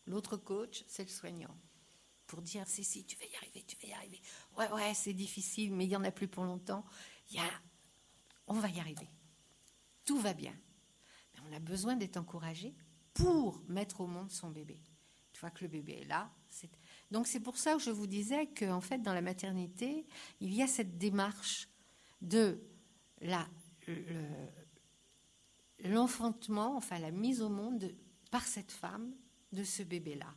L'autre coach, c'est le soignant. Pour dire, si, si, tu vas y arriver, tu vas y arriver. Ouais, ouais, c'est difficile, mais il n'y en a plus pour longtemps. Il y a... On va y arriver. Tout va bien. Mais on a besoin d'être encouragé pour mettre au monde son bébé. Une fois que le bébé est là. Donc c'est pour ça que je vous disais qu'en fait, dans la maternité, il y a cette démarche de la, l'enfantement, enfin la mise au monde par cette femme de ce bébé-là.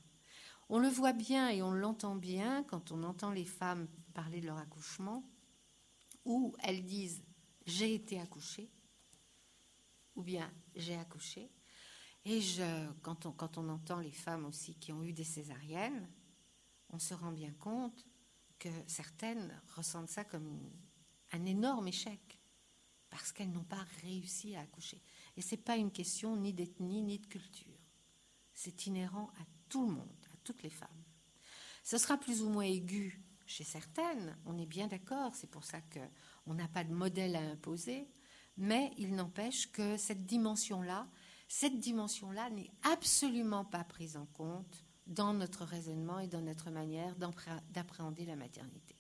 On le voit bien et on l'entend bien quand on entend les femmes parler de leur accouchement, où elles disent j'ai été accouchée, ou bien j'ai accouché. Et je, quand, on, quand on entend les femmes aussi qui ont eu des césariennes, on se rend bien compte que certaines ressentent ça comme un énorme échec parce qu'elles n'ont pas réussi à accoucher. Et ce n'est pas une question ni d'ethnie ni de culture. C'est inhérent à tout le monde, à toutes les femmes. Ce sera plus ou moins aigu chez certaines, on est bien d'accord, c'est pour ça qu'on n'a pas de modèle à imposer, mais il n'empêche que cette dimension-là, cette dimension-là n'est absolument pas prise en compte dans notre raisonnement et dans notre manière d'appréhender la maternité.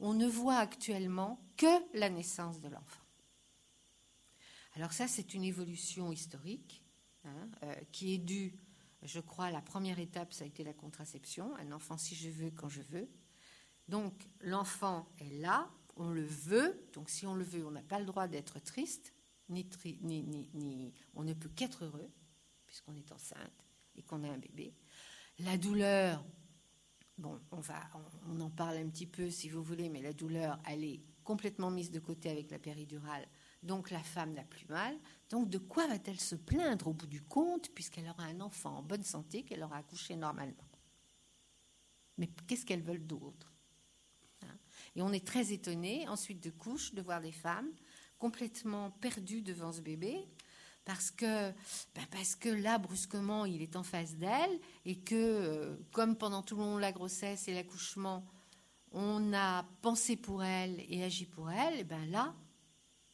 On ne voit actuellement que la naissance de l'enfant. Alors ça, c'est une évolution historique hein, euh, qui est due, je crois, la première étape, ça a été la contraception, un enfant si je veux, quand je veux. Donc l'enfant est là, on le veut, donc si on le veut, on n'a pas le droit d'être triste, ni, on ne peut qu'être heureux, puisqu'on est enceinte et qu'on a un bébé. La douleur, on, en parle un petit peu si vous voulez, mais la douleur, elle est complètement mise de côté avec la péridurale donc la femme n'a plus mal. Donc de quoi va-t-elle se plaindre au bout du compte puisqu'elle aura un enfant en bonne santé qu'elle aura accouché normalement? Mais qu'est-ce qu'elles veulent d'autre? Et on est très étonné ensuite de couche de voir des femmes complètement perdues devant ce bébé parce que, ben parce que là, brusquement, il est en face d'elle et que, euh, comme pendant tout le long de la grossesse et l'accouchement, on a pensé pour elle et agi pour elle, et ben là,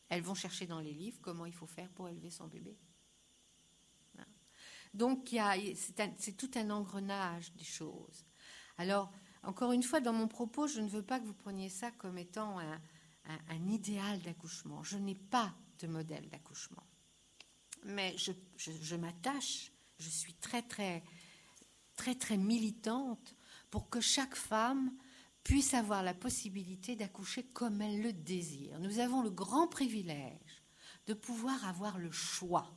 elles vont chercher dans les livres comment il faut faire pour élever son bébé. Donc, c'est tout un engrenage des choses. Alors, encore une fois, dans mon propos, je ne veux pas que vous preniez ça comme étant un, idéal d'accouchement. Je n'ai pas de modèle d'accouchement. Mais je, je m'attache, je suis très, très, très, très militante pour que chaque femme puisse avoir la possibilité d'accoucher comme elle le désire. Nous avons le grand privilège de pouvoir avoir le choix.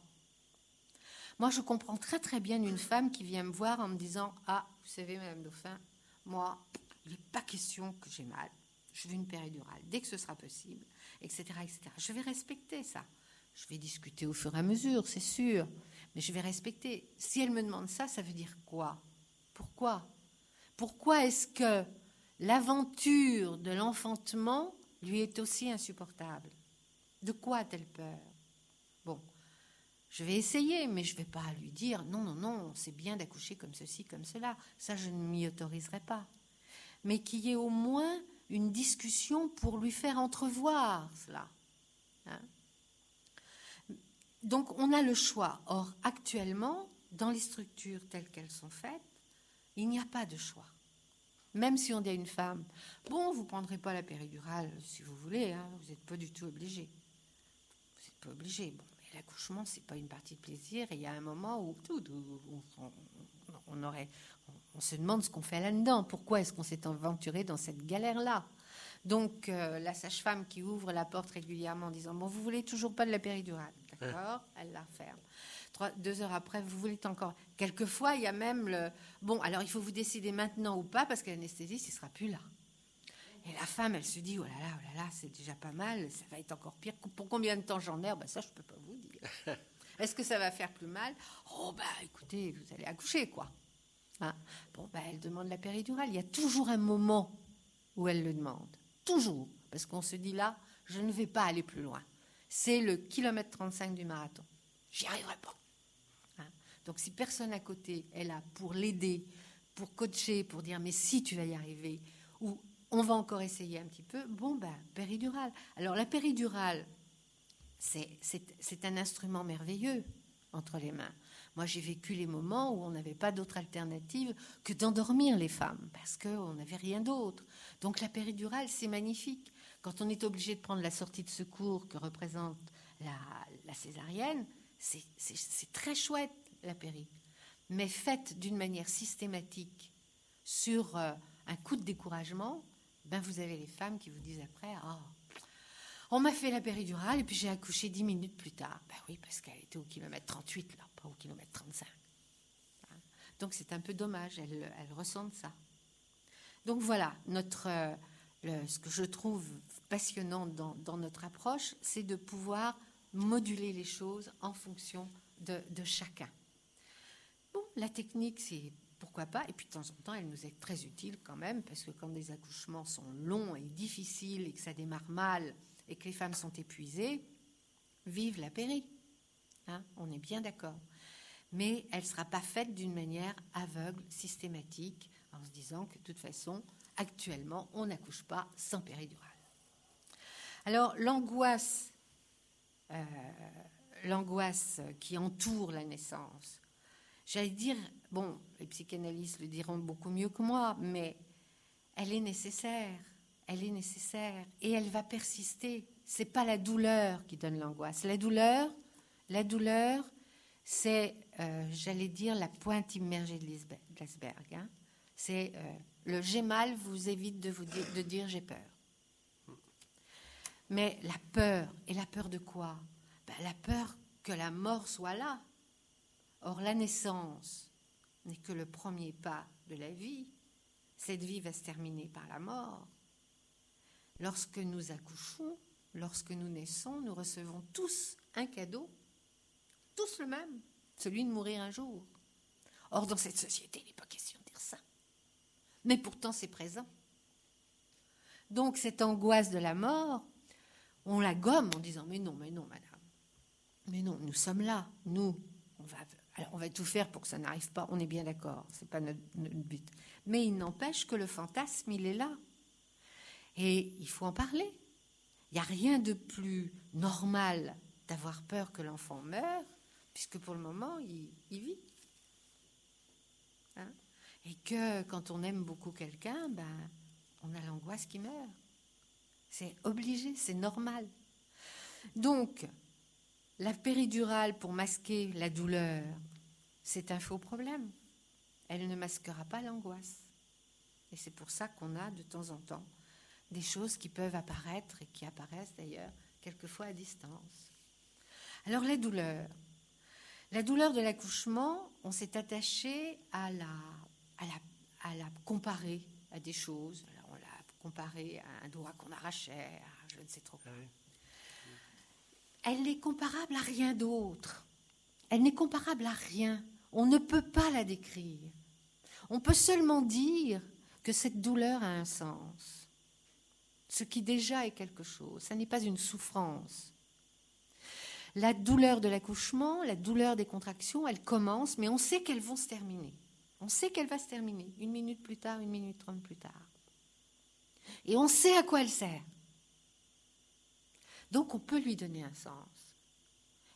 Moi, je comprends très très bien une femme qui vient me voir en me disant Ah, vous savez, Madame Dauphin, moi, il n'est pas question que j'ai mal. Je veux une péridurale dès que ce sera possible, etc., etc. Je vais respecter ça. Je vais discuter au fur et à mesure, c'est sûr, mais je vais respecter. Si elle me demande ça, ça veut dire quoi? Pourquoi? Pourquoi est-ce que l'aventure de l'enfantement lui est aussi insupportable? De quoi a-t-elle peur? Je vais essayer, mais je ne vais pas lui dire non, non, non, c'est bien d'accoucher comme ceci, comme cela. Ça, je ne m'y autoriserai pas. Mais qu'il y ait au moins une discussion pour lui faire entrevoir cela. Hein. Donc, on a le choix. Or, actuellement, dans les structures telles qu'elles sont faites, il n'y a pas de choix. Même si on dit à une femme, bon, vous ne prendrez pas la péridurale si vous voulez, hein, vous n'êtes pas du tout obligé. Vous n'êtes pas obligé. L'accouchement, ce n'est pas une partie de plaisir. Et il y a un moment où, on, aurait, on, se demande ce qu'on fait là-dedans. Pourquoi est-ce qu'on s'est aventuré dans cette galère-là? Donc, euh, la sage-femme qui ouvre la porte régulièrement en disant, bon, vous voulez toujours pas de la péridurale, d'accord Elle la ferme deux heures après, vous voulez encore. Quelquefois, il y a même le. Bon, alors il faut vous décider maintenant ou pas, parce que l'anesthésiste, il sera plus là. Et la femme, elle se dit, oh là là, oh là là, c'est déjà pas mal, ça va être encore pire. Pour combien de temps j'en ai ben Ça, je peux pas vous dire. Est-ce que ça va faire plus mal? Oh, bah écoutez, vous allez accoucher, quoi. Hein? Bon, bah, elle demande la péridurale. Il y a toujours un moment où elle le demande. Toujours. Parce qu'on se dit là, je ne vais pas aller plus loin. C'est le kilomètre 35 du marathon. J'y arriverai pas. Donc si personne à côté est là pour l'aider, pour coacher, pour dire mais si tu vas y arriver, ou on va encore essayer un petit peu, bon ben péridurale. Alors la péridurale, c'est un instrument merveilleux entre les mains. Moi, j'ai vécu les moments où on n'avait pas d'autre alternative que d'endormir les femmes, parce qu'on n'avait rien d'autre. Donc la péridurale, c'est magnifique. Quand on est obligé de prendre la sortie de secours que représente la, césarienne, c'est très chouette, la péri. Mais faite d'une manière systématique sur euh, un coup de découragement, ben vous avez les femmes qui vous disent après, ah, on m'a fait la péridurale et puis j'ai accouché dix minutes plus tard. Ben oui, parce qu'elle était au kilomètre 38, là, pas au kilomètre 35. Hein. Donc c'est un peu dommage, elle, elle ressent ça. Donc voilà, notre, euh, ce que je trouve passionnant dans, notre approche, c'est de pouvoir moduler les choses en fonction de, de chacun. Bon, la technique, c'est pas, et puis de temps en temps, elle nous est très utile quand même, parce que quand des accouchements sont longs et difficiles et que ça démarre mal, et que les femmes sont épuisées, vive la péri. Hein, on est bien d'accord. Mais elle ne sera pas faite d'une manière aveugle, systématique, en se disant que de toute façon, actuellement, on n'accouche pas sans péridurale. Alors, l'angoisse, euh, l'angoisse qui entoure la naissance, j'allais dire, bon, les psychanalystes le diront beaucoup mieux que moi, mais elle est nécessaire elle est nécessaire et elle va persister. C'est pas la douleur qui donne l'angoisse. La douleur, la douleur, c'est, euh, j'allais dire, la pointe immergée de l'iceberg. Hein. C'est euh, le j'ai mal vous évite de vous dire, j'ai peur. Mais la peur, et la peur de quoi? Ben, La peur que la mort soit là. Or, la naissance n'est que le premier pas de la vie. Cette vie va se terminer par la mort. Lorsque nous accouchons, lorsque nous naissons, nous recevons tous un cadeau, tous le même, celui de mourir un jour. Or, dans cette société, il n'est pas question de dire ça. Mais pourtant, c'est présent. Donc, cette angoisse de la mort, on la gomme en disant Mais non, mais non, madame. Mais non, nous sommes là. Nous, on va, on va tout faire pour que ça n'arrive pas. On est bien d'accord. Ce n'est pas notre but. Mais il n'empêche que le fantasme, il est là. Et il faut en parler. Il n'y a rien de plus normal d'avoir peur que l'enfant meure, puisque pour le moment, il, vit. Hein? Et que quand on aime beaucoup quelqu'un, ben, on a l'angoisse qui meurt. C'est obligé, c'est normal. Donc, la péridurale pour masquer la douleur, c'est un faux problème. Elle ne masquera pas l'angoisse. Et c'est pour ça qu'on a de temps en temps des choses qui peuvent apparaître et qui apparaissent d'ailleurs quelquefois à distance. Alors la douleur. La douleur de l'accouchement, on s'est attaché à la, comparer à des choses. on l'a comparée à un doigt qu'on arrachait, je ne sais trop quoi. Elle n'est comparable à rien d'autre. Elle n'est comparable à rien. On ne peut pas la décrire. On peut seulement dire que cette douleur a un sens ce qui déjà est quelque chose. Ça n'est pas une souffrance. La douleur de l'accouchement, la douleur des contractions, elle commence, mais on sait qu'elles vont se terminer. On sait qu'elle va se terminer, une minute plus tard, une minute trente plus tard. Et on sait à quoi elle sert. Donc on peut lui donner un sens.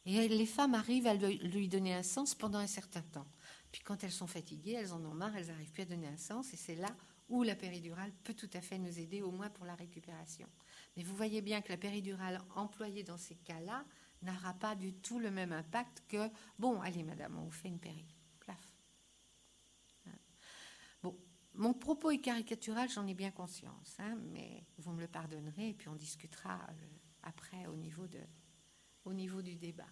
Et les femmes arrivent à lui donner un sens pendant un certain temps. Puis quand elles sont fatiguées, elles en ont marre, elles n'arrivent plus à donner un sens, et c'est là où la péridurale peut tout à fait nous aider, au moins pour la récupération. Mais vous voyez bien que la péridurale employée dans ces cas-là n'aura pas du tout le même impact que bon, allez madame, on vous fait une péri. Hein. Bon, mon propos est caricatural, j'en ai bien conscience, hein, mais vous me le pardonnerez et puis on discutera euh, après au niveau, de, au niveau du débat.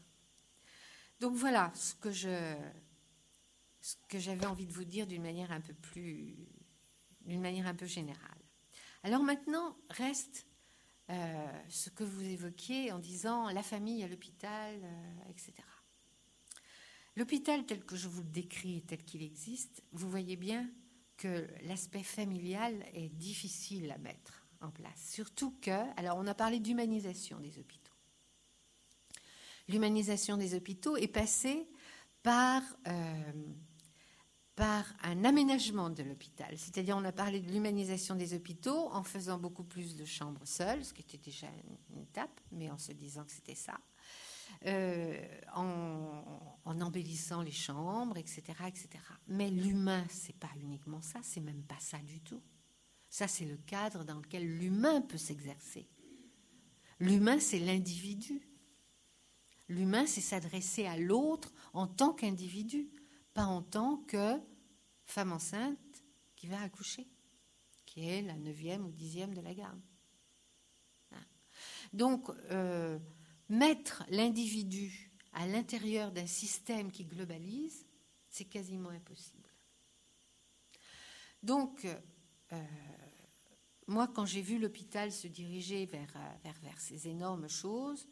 Donc voilà ce que je ce que j'avais envie de vous dire d'une manière un peu plus d'une manière un peu générale. Alors maintenant, reste euh, ce que vous évoquiez en disant la famille à l'hôpital, euh, etc. L'hôpital tel que je vous le décris, tel qu'il existe, vous voyez bien que l'aspect familial est difficile à mettre en place. Surtout que, alors on a parlé d'humanisation des hôpitaux. L'humanisation des hôpitaux est passée par, euh, par un aménagement de l'hôpital. C'est-à-dire, on a parlé de l'humanisation des hôpitaux en faisant beaucoup plus de chambres seules, ce qui était déjà une, étape, mais en se disant que c'était ça. Euh, en, en, embellissant les chambres, etc., etc. Mais l'humain, c'est pas uniquement ça, c'est même pas ça du tout. Ça, c'est le cadre dans lequel l'humain peut s'exercer. L'humain, c'est l'individu. L'humain, c'est s'adresser à l'autre en tant qu'individu, pas en tant que femme enceinte qui va accoucher, qui est la neuvième ou dixième de la garde. Hein. Donc, euh, mettre l'individu à l'intérieur d'un système qui globalise, c'est quasiment impossible. Donc, euh, moi, quand j'ai vu l'hôpital se diriger vers, vers, vers ces énormes choses,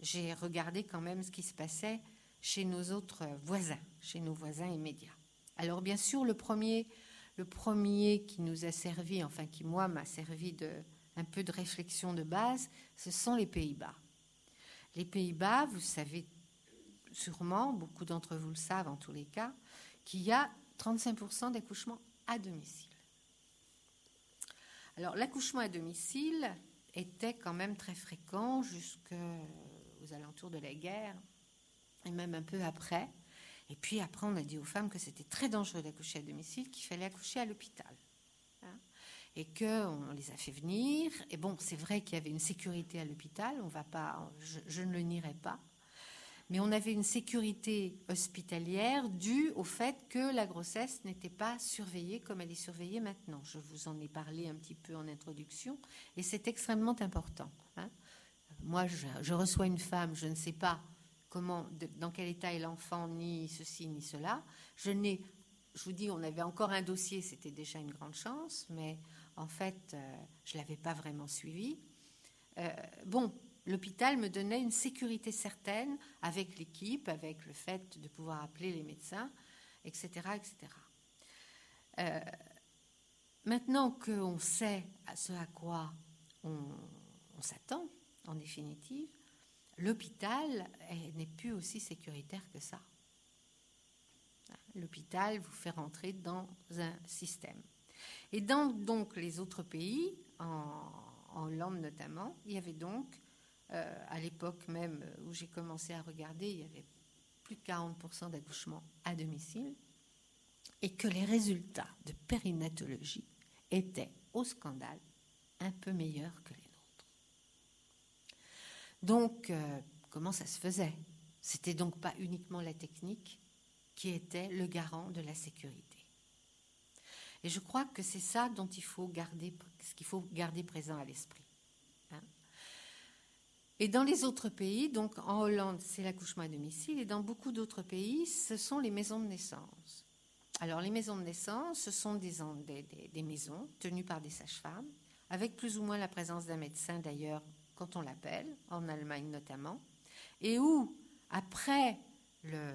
j'ai regardé quand même ce qui se passait chez nos autres voisins, chez nos voisins immédiats. Alors bien sûr, le premier, le premier qui nous a servi, enfin qui moi m'a servi de un peu de réflexion de base, ce sont les Pays-Bas. Les Pays-Bas, vous savez sûrement, beaucoup d'entre vous le savent en tous les cas, qu'il y a 35% d'accouchements à domicile. L'accouchement à domicile était quand même très fréquent jusque aux alentours de la guerre, et même un peu après. Et puis après, on a dit aux femmes que c'était très dangereux d'accoucher à domicile, qu'il fallait accoucher à l'hôpital. Hein. et qu'on les a fait venir. Et bon, c'est vrai qu'il y avait une sécurité à l'hôpital, on va pas, je, ne le nierai pas. Mais on avait une sécurité hospitalière due au fait que la grossesse n'était pas surveillée comme elle est surveillée maintenant. Je vous en ai parlé un petit peu en introduction, et c'est extrêmement important. Hein moi, je, reçois une femme, je ne sais pas comment, dans quel état est l'enfant, ni ceci, ni cela. Je n'ai, je vous dis, on avait encore un dossier, c'était déjà une grande chance, mais en fait, euh, je ne l'avais pas vraiment suivi. Euh, bon, l'hôpital me donnait une sécurité certaine avec l'équipe, avec le fait de pouvoir appeler les médecins, etc. etc. Euh, maintenant qu'on sait à ce à quoi on s'attend, en définitive, l'hôpital n'est plus aussi sécuritaire que ça. L'hôpital vous fait rentrer dans un système. Et dans donc les autres pays, en, Hollande notamment, il y avait donc, euh, à l'époque même où j'ai commencé à regarder, il y avait plus de 40% d'accouchements à domicile, et que les résultats de périnatologie étaient au scandale un peu meilleurs que les donc, euh, comment ça se faisait? C'était donc pas uniquement la technique qui était le garant de la sécurité. Et je crois que c'est ça dont il faut garder, ce qu'il faut garder présent à l'esprit. Et dans les autres pays, donc en Hollande, c'est l'accouchement à domicile, et dans beaucoup d'autres pays, ce sont les maisons de naissance. Alors, les maisons de naissance, ce sont des, des maisons tenues par des sages-femmes, avec plus ou moins la présence d'un médecin d'ailleurs quand on l'appelle, en Allemagne notamment, et où, après le,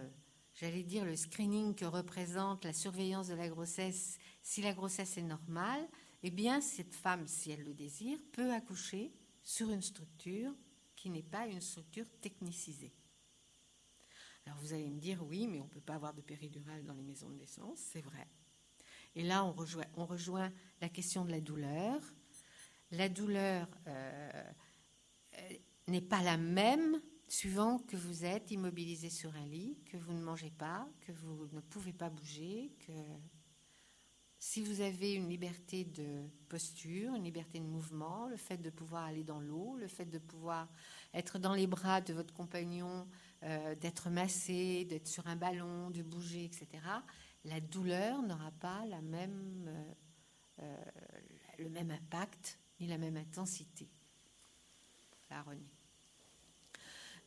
j'allais dire, le screening que représente la surveillance de la grossesse, si la grossesse est normale, eh bien, cette femme, si elle le désire, peut accoucher sur une structure n'est pas une structure technicisée. Alors vous allez me dire, oui, mais on ne peut pas avoir de péridurale dans les maisons de naissance, c'est vrai. Et là, on rejoint, on rejoint, la question de la douleur. La douleur, euh, euh, n'est pas la même suivant que vous êtes immobilisé sur un lit, que vous ne mangez pas, que vous ne pouvez pas bouger, que si vous avez une liberté de posture, une liberté de mouvement, le fait de pouvoir aller dans l'eau, le fait de pouvoir être dans les bras de votre compagnon, euh, d'être massé, d'être sur un ballon, de bouger, etc., la douleur n'aura pas la même, euh, le même impact ni la même intensité.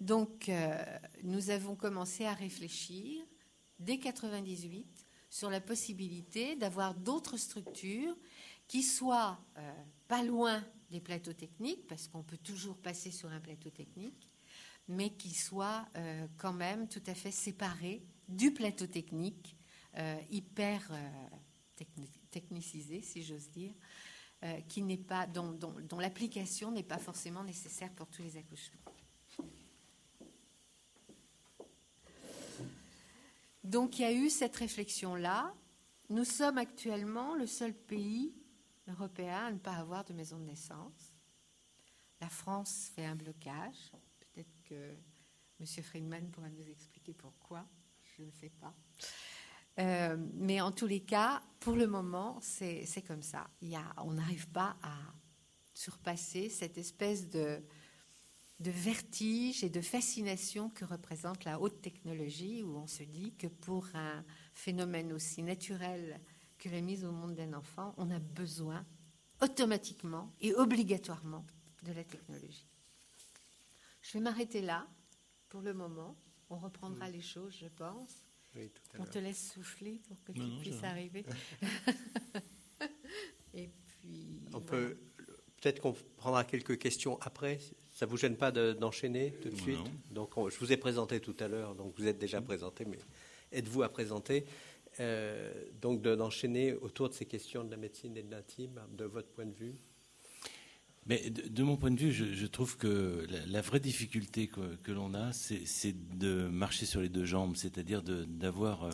Donc, euh, nous avons commencé à réfléchir dès 98 sur la possibilité d'avoir d'autres structures qui soient euh, pas loin des plateaux techniques, parce qu'on peut toujours passer sur un plateau technique, mais qui soient euh, quand même tout à fait séparés du plateau technique, hyper technicisé, si j'ose dire, euh, dont, l'application n'est pas forcément nécessaire pour tous les accouchements. Donc il y a eu cette réflexion-là. Nous sommes actuellement le seul pays européen à ne pas avoir de maison de naissance. La France fait un blocage. Peut-être que M. Friedman pourra nous expliquer pourquoi. Je ne sais pas. Euh, mais en tous les cas, pour le moment, c'est comme ça. On n'arrive pas à surpasser cette espèce de, de vertige et de fascination que représente la haute technologie, où on se dit que pour un phénomène aussi naturel que la mise au monde d'un enfant, on a besoin automatiquement et obligatoirement de la technologie. Je vais m'arrêter là pour le moment. On reprendra les choses, je pense. on te laisse souffler pour que tu puisses arriver. et puis. On peut. Peut-être qu'on prendra quelques questions après. Ça vous gêne pas d'enchaîner tout de suite? Donc, je vous ai présenté tout à l'heure, donc vous êtes déjà présenté, mais êtes-vous à présenter? Euh, Donc, d'enchaîner autour de ces questions de la médecine et de l'intime, de votre point de vue? Mais de, mon point de vue, je, trouve que la, vraie difficulté que, l'on a, c'est de marcher sur les deux jambes, c'est-à-dire d'avoir, euh,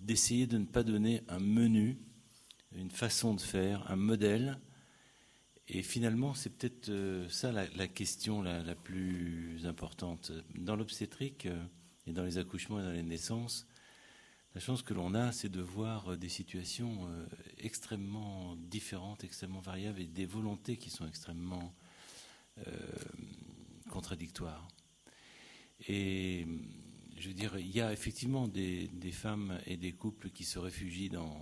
d'essayer de, ne pas donner un menu, une façon de faire, un modèle. Et finalement, c'est peut-être euh, ça la, question la, plus importante. Dans l'obstétrique euh, et dans les accouchements et dans les naissances, la chance que l'on a, c'est de voir euh, des situations extrêmement différentes, extrêmement variables et des volontés qui sont extrêmement contradictoires. Et je veux dire, il y a effectivement des, femmes et des couples qui se réfugient dans,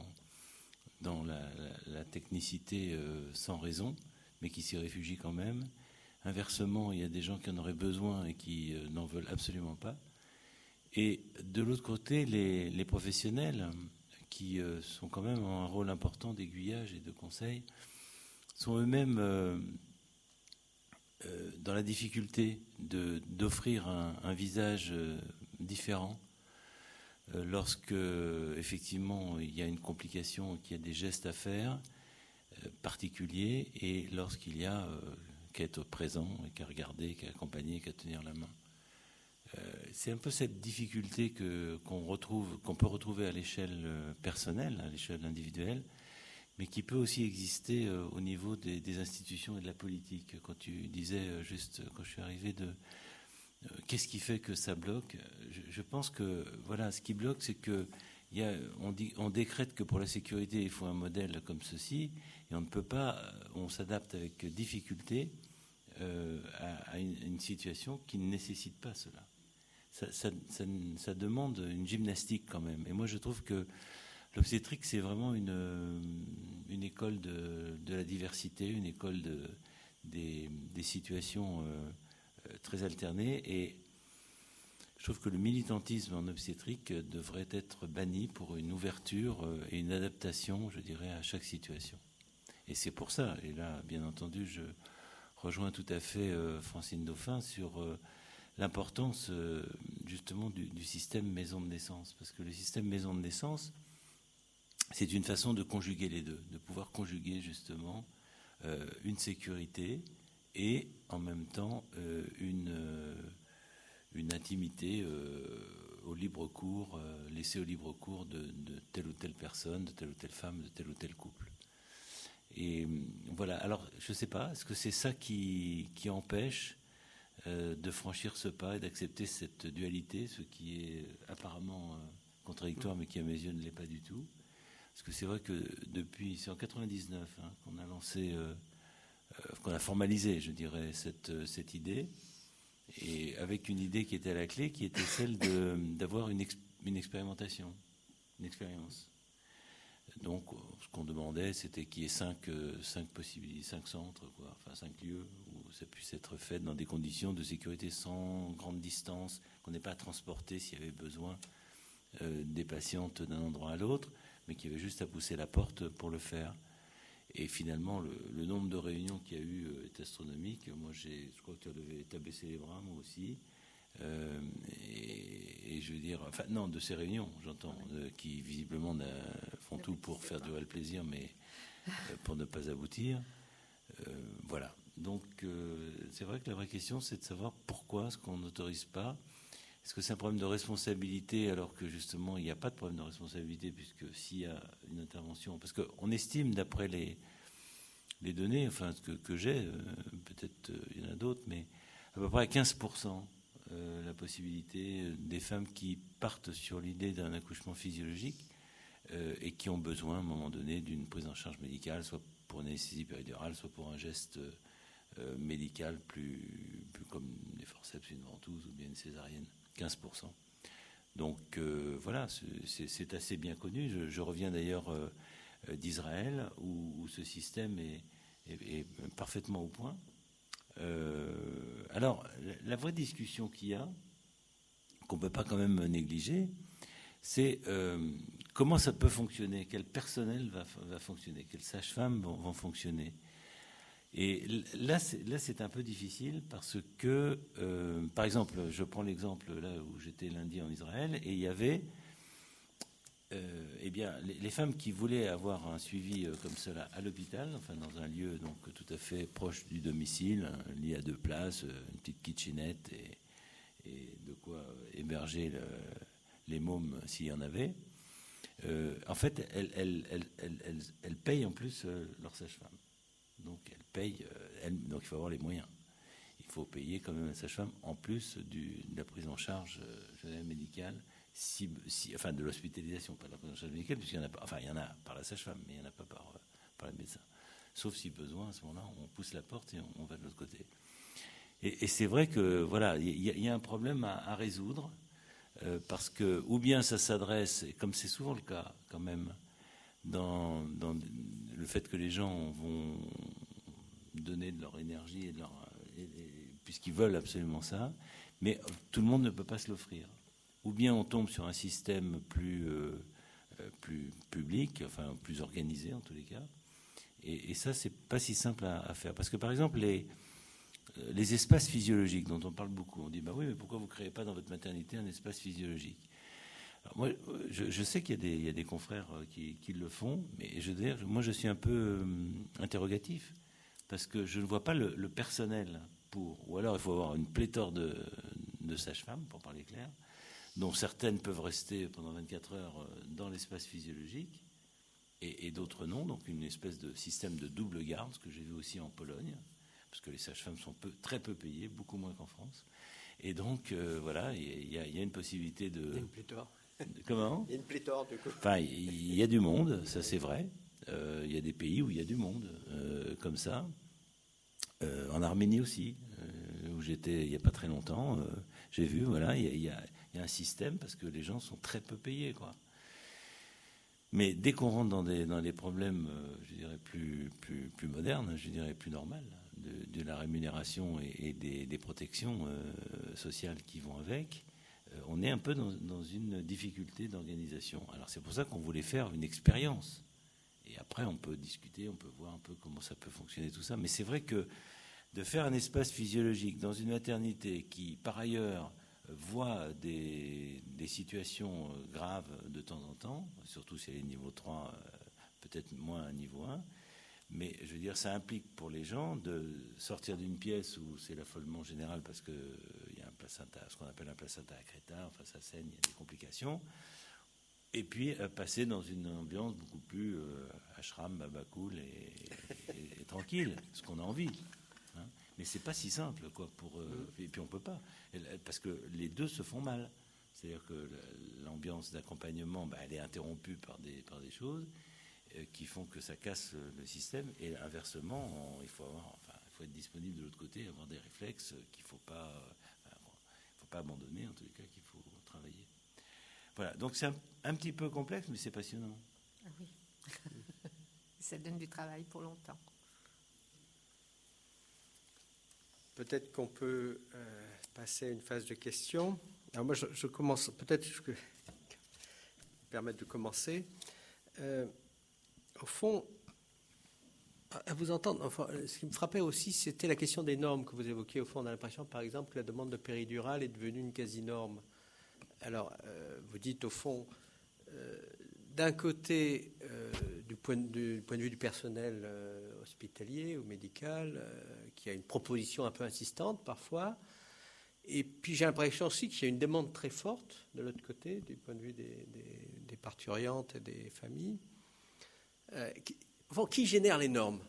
dans la, technicité sans raison, mais qui s'y réfugient quand même. Inversement, il y a des gens qui en auraient besoin et qui n'en veulent absolument pas. Et de l'autre côté, les, professionnels, qui euh, sont quand même un rôle important d'aiguillage et de conseil, sont eux-mêmes euh, euh, dans la difficulté d'offrir un, visage différent lorsque effectivement il y a une complication, qu'il y a des gestes à faire particuliers, et lorsqu'il y a qu'à être présent, qu'à regarder, qu'à accompagner, qu'à tenir la main. Euh, c'est un peu cette difficulté qu'on retrouve, qu'on peut retrouver à l'échelle euh, personnelle, à l'échelle individuelle, mais qui peut aussi exister euh, au niveau des, institutions et de la politique. Quand tu disais juste quand je suis arrivé de qu'est-ce qui fait que ça bloque, je, pense que voilà, ce qui bloque, c'est que y a, on, dit, on décrète que pour la sécurité, il faut un modèle comme ceci, et on ne peut pas, on s'adapte avec difficulté à, une, situation qui ne nécessite pas cela ça, demande une gymnastique quand même. Et moi, je trouve que l'obstétrique, c'est vraiment une, une école de, la diversité, une école de, des, situations euh, euh, très alternées. Et je trouve que le militantisme en obstétrique devrait être banni pour une ouverture euh, et une adaptation, je dirais, à chaque situation. Et c'est pour ça, et là, bien entendu, je rejoins tout à fait Francine Dauphin sur l'importance euh, justement du, système maison de naissance. Parce que le système maison de naissance, c'est une façon de conjuguer les deux, de pouvoir conjuguer justement euh, une sécurité et en même temps euh, une, une intimité au libre cours, laissée au libre cours de, telle ou telle personne, de telle ou telle femme, de tel ou tel couple. Et voilà, alors je ne sais pas, est-ce que c'est ça qui, qui empêche euh, de franchir ce pas et d'accepter cette dualité, ce qui est apparemment euh, contradictoire, mais qui à mes yeux ne l'est pas du tout? Parce que c'est vrai que depuis, c'est en 99 hein, qu'on a lancé, euh, qu'on a formalisé, je dirais, cette, cette idée, et avec une idée qui était à la clé, qui était celle d'avoir une, une expérimentation, une expérience. Donc, ce qu'on demandait, c'était qu'il y ait cinq, cinq possibilités, cinq centres, quoi, enfin cinq lieux ça puisse être fait dans des conditions de sécurité sans grande distance, qu'on n'ait pas à transporter s'il y avait besoin euh, des patientes d'un endroit à l'autre, mais qu'il y avait juste à pousser la porte pour le faire. Et finalement, le, nombre de réunions qu'il y a eu euh, est astronomique. Moi, je crois que tu devais t'abaisser les bras, moi aussi. Euh, et, je veux dire, enfin, non, de ces réunions, j'entends, qui visiblement font tout pour faire durer le plaisir, mais pour ne pas aboutir. voilà. Donc, euh, c'est vrai que la vraie question, c'est de savoir pourquoi est-ce qu'on n'autorise pas Est-ce que c'est un problème de responsabilité alors que justement il n'y a pas de problème de responsabilité puisque s'il y a une intervention, parce qu'on estime d'après les, les données, enfin que, que j'ai, euh, peut-être euh, il y en a d'autres, mais à peu près 15% euh, la possibilité des femmes qui partent sur l'idée d'un accouchement physiologique et qui ont besoin à un moment donné d'une prise en charge médicale, soit pour une anesthésie péridurale, soit pour un geste médical plus, comme des forceps, une ventouse ou bien une césarienne. 15%. Donc voilà, c'est assez bien connu. Je, reviens d'ailleurs d'Israël où, ce système est, parfaitement au point. Euh, alors, la, vraie discussion qu'il y a, qu'on ne peut pas quand même négliger, c'est euh, comment ça peut fonctionner, quel personnel va, fonctionner, quelles sages-femmes vont, fonctionner. Et là, c'est un peu difficile parce que, euh, par exemple, je prends l'exemple là où j'étais lundi en Israël, et il y avait euh, eh bien, les, femmes qui voulaient avoir un suivi euh, comme cela à l'hôpital, enfin dans un lieu donc tout à fait proche du domicile, un lit à deux places, euh, une petite kitchenette et, de quoi héberger les mômes s'il y en avait. en fait, elles, payent en plus leur sage-femme. Donc, elles payent, donc il faut avoir les moyens. Il faut payer quand même la sage-femme en plus de la prise en charge médicale enfin de l'hospitalisation, pas de la prise en charge médicale, puisqu'il y en a enfin il y en a par la sage-femme, mais il n'y en a pas par, par le médecin. Sauf si besoin, à ce moment-là, on pousse la porte et on, va de l'autre côté. Et, c'est vrai que voilà, il y, a un problème à, résoudre euh, parce que ou bien ça s'adresse, comme c'est souvent le cas quand même, dans, le fait que les gens vont donner de leur énergie et de leur, puisqu'ils veulent absolument ça, mais tout le monde ne peut pas se l'offrir ou bien on tombe sur un système plus, euh, euh, plus public, enfin plus organisé en tous les cas. Et, ça, c'est pas si simple à, faire. Parce que par exemple, les, euh, les espaces physiologiques dont on parle beaucoup, on dit bah oui, mais pourquoi vous ne créez pas dans votre maternité un espace physiologique? Moi, je, sais qu'il y, a des confrères qui, le font, mais moi, je suis un peu interrogatif parce que je ne vois pas le, personnel pour. Ou alors, il faut avoir une pléthore de sages-femmes, pour parler clair dont certaines peuvent rester pendant 24 heures euh, dans l'espace physiologique et, d'autres non. Donc une espèce de système de double garde, ce que j'ai vu aussi en Pologne, parce que les sages-femmes sont peu, très peu payées, beaucoup moins qu'en France. Et donc euh, voilà, il y, a une possibilité de. Il y a une pléthore. comment? Il y a une pléthore du coup. Enfin, il y a du monde, ça c'est vrai. Euh, il y a des pays où il y a du monde comme ça. en Arménie aussi, où j'étais il n'y a pas très longtemps, j'ai vu, voilà, il y a il y a un système parce que les gens sont très peu payés. Quoi. Mais dès qu'on rentre dans des, dans des problèmes, euh, je dirais, plus, plus, plus modernes, je dirais plus normales, de, la rémunération et, des, protections euh, sociales qui vont avec, euh, on est un peu dans, dans une difficulté d'organisation. Alors c'est pour ça qu'on voulait faire une expérience. Et après, on peut discuter, on peut voir un peu comment ça peut fonctionner, tout ça. Mais c'est vrai que de faire un espace physiologique dans une maternité qui, par ailleurs, voit des, situations euh, graves de temps en temps, surtout si elle est niveau 3, euh, peut-être moins à niveau 1. Mais je veux dire, ça implique pour les gens de sortir d'une pièce où c'est l'affolement général parce qu'il y a un placenta, ce qu'on appelle un placenta accréta, enfin ça saigne, il y a des complications. Et puis euh, passer dans une ambiance beaucoup plus ashram, babacool et, et, tranquille, ce qu'on a envie. Mais c'est pas si simple, quoi. Pour, euh, et puis on peut pas, parce que les deux se font mal. C'est-à-dire que l'ambiance d'accompagnement, bah, elle est interrompue par des, par des choses euh, qui font que ça casse le système. Et inversement, il, faut avoir, enfin, il faut être disponible de l'autre côté, avoir des réflexes qu'il ne faut, pas, faut pas abandonner, en tous les cas, qu'il faut travailler. Voilà, donc c'est un, petit peu complexe, mais c'est passionnant. Ah oui. ça donne du travail pour longtemps. Peut-être qu'on peut euh, passer à une phase de questions. Alors moi, je, commence, peut-être vais permettre de commencer. Euh, au fond, à vous entendre, ce qui me frappait aussi, c'était la question des normes que vous évoquiez. Au fond, on a l'impression, par exemple, que la demande de péridurale est devenue une quasi-norme. Alors, euh, vous dites, au fond, d'un côté, du point, du, point de vue du personnel hospitalier ou médical, qui a une proposition un peu insistante parfois, Et puis j'ai l'impression aussi qu'il y a une demande très forte de l'autre côté, du point de vue des, des, parturiantes et des familles. Euh, qui, qui, génère les normes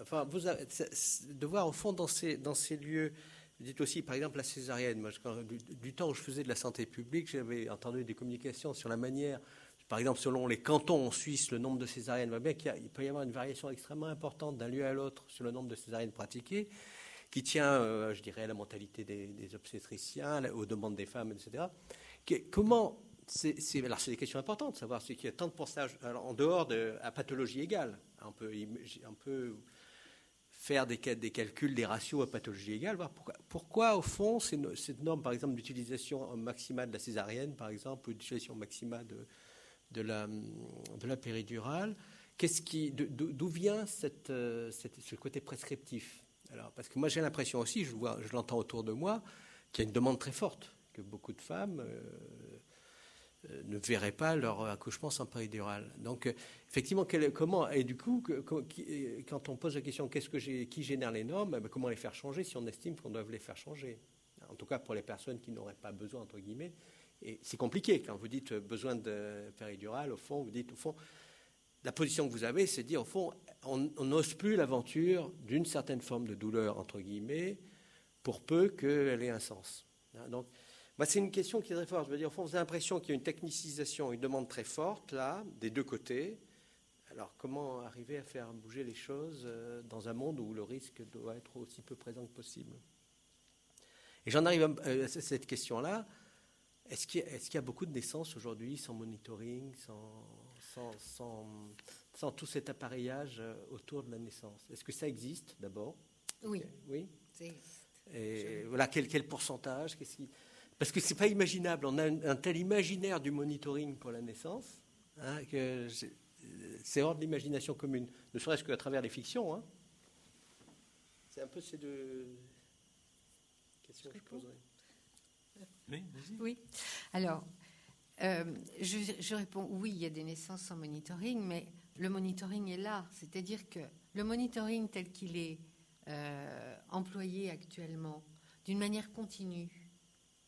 enfin, De voir au fond dans ces, dans ces lieux, dites aussi par exemple la césarienne. Du, temps où je faisais de la santé publique, j'avais entendu des communications sur la manière, par exemple selon les cantons en Suisse, le nombre de césariennes, va bien qu'il peut y avoir une variation extrêmement importante d'un lieu à l'autre sur le nombre de césariennes pratiquées qui tient, euh, je dirais, à la mentalité des, obstétriciens, aux demandes des femmes, etc. comment c'est, alors c'est des questions importantes, savoir ce qu'il y a tant de pourcentage en dehors de à pathologie égale. On peut, faire des, des, calculs, des ratios à pathologie égale, voir pourquoi, pourquoi au fond cette norme, par exemple, d'utilisation maximale de la césarienne, par exemple, ou d'utilisation maximale de, de, la, de la péridurale, qu'est-ce qui, d'où vient euh, cette, ce côté prescriptif? Alors, parce que moi j'ai l'impression aussi, je, vois, je l'entends autour de moi, qu'il y a une demande très forte, que beaucoup de femmes euh, euh, ne verraient pas leur accouchement sans péridurale. Donc, effectivement, comment et du coup, quand on pose la question qu'est-ce que qui génère les normes, eh ben, comment les faire changer si on estime qu'on doit les faire changer? En tout cas, pour les personnes qui n'auraient pas besoin entre guillemets. Et c'est compliqué quand vous dites besoin de péridurale. Au fond, vous dites au fond, la position que vous avez, c'est de dire au fond, on n'ose plus l'aventure d'une certaine forme de douleur, entre guillemets, pour peu qu'elle ait un sens. Hein, donc, c'est une question qui est très forte. Je veux dire, au fond, vous avez l'impression qu'il y a une technicisation, une demande très forte, là, des deux côtés. Alors, comment arriver à faire bouger les choses euh, dans un monde où le risque doit être aussi peu présent que possible? Et j'en arrive à euh, cette question-là. Est-ce qu'il y, a beaucoup de naissances aujourd'hui sans monitoring, sans, sans, sans tout cet appareillage euh, autour de la naissance? Est-ce que ça existe d'abord? Oui. Oui? Et voilà, quel, quel pourcentage Parce que c'est pas imaginable. On a un, tel imaginaire du monitoring pour la naissance hein, que c'est hors de l'imagination commune, ne serait-ce qu'à travers les fictions. Hein. C'est un peu ces deux questions que je poserai. Oui, oui. Alors, euh, je, je, réponds oui, il y a des naissances sans monitoring, mais le monitoring est là. C'est-à-dire que le monitoring tel qu'il est euh, employé actuellement, d'une manière continue,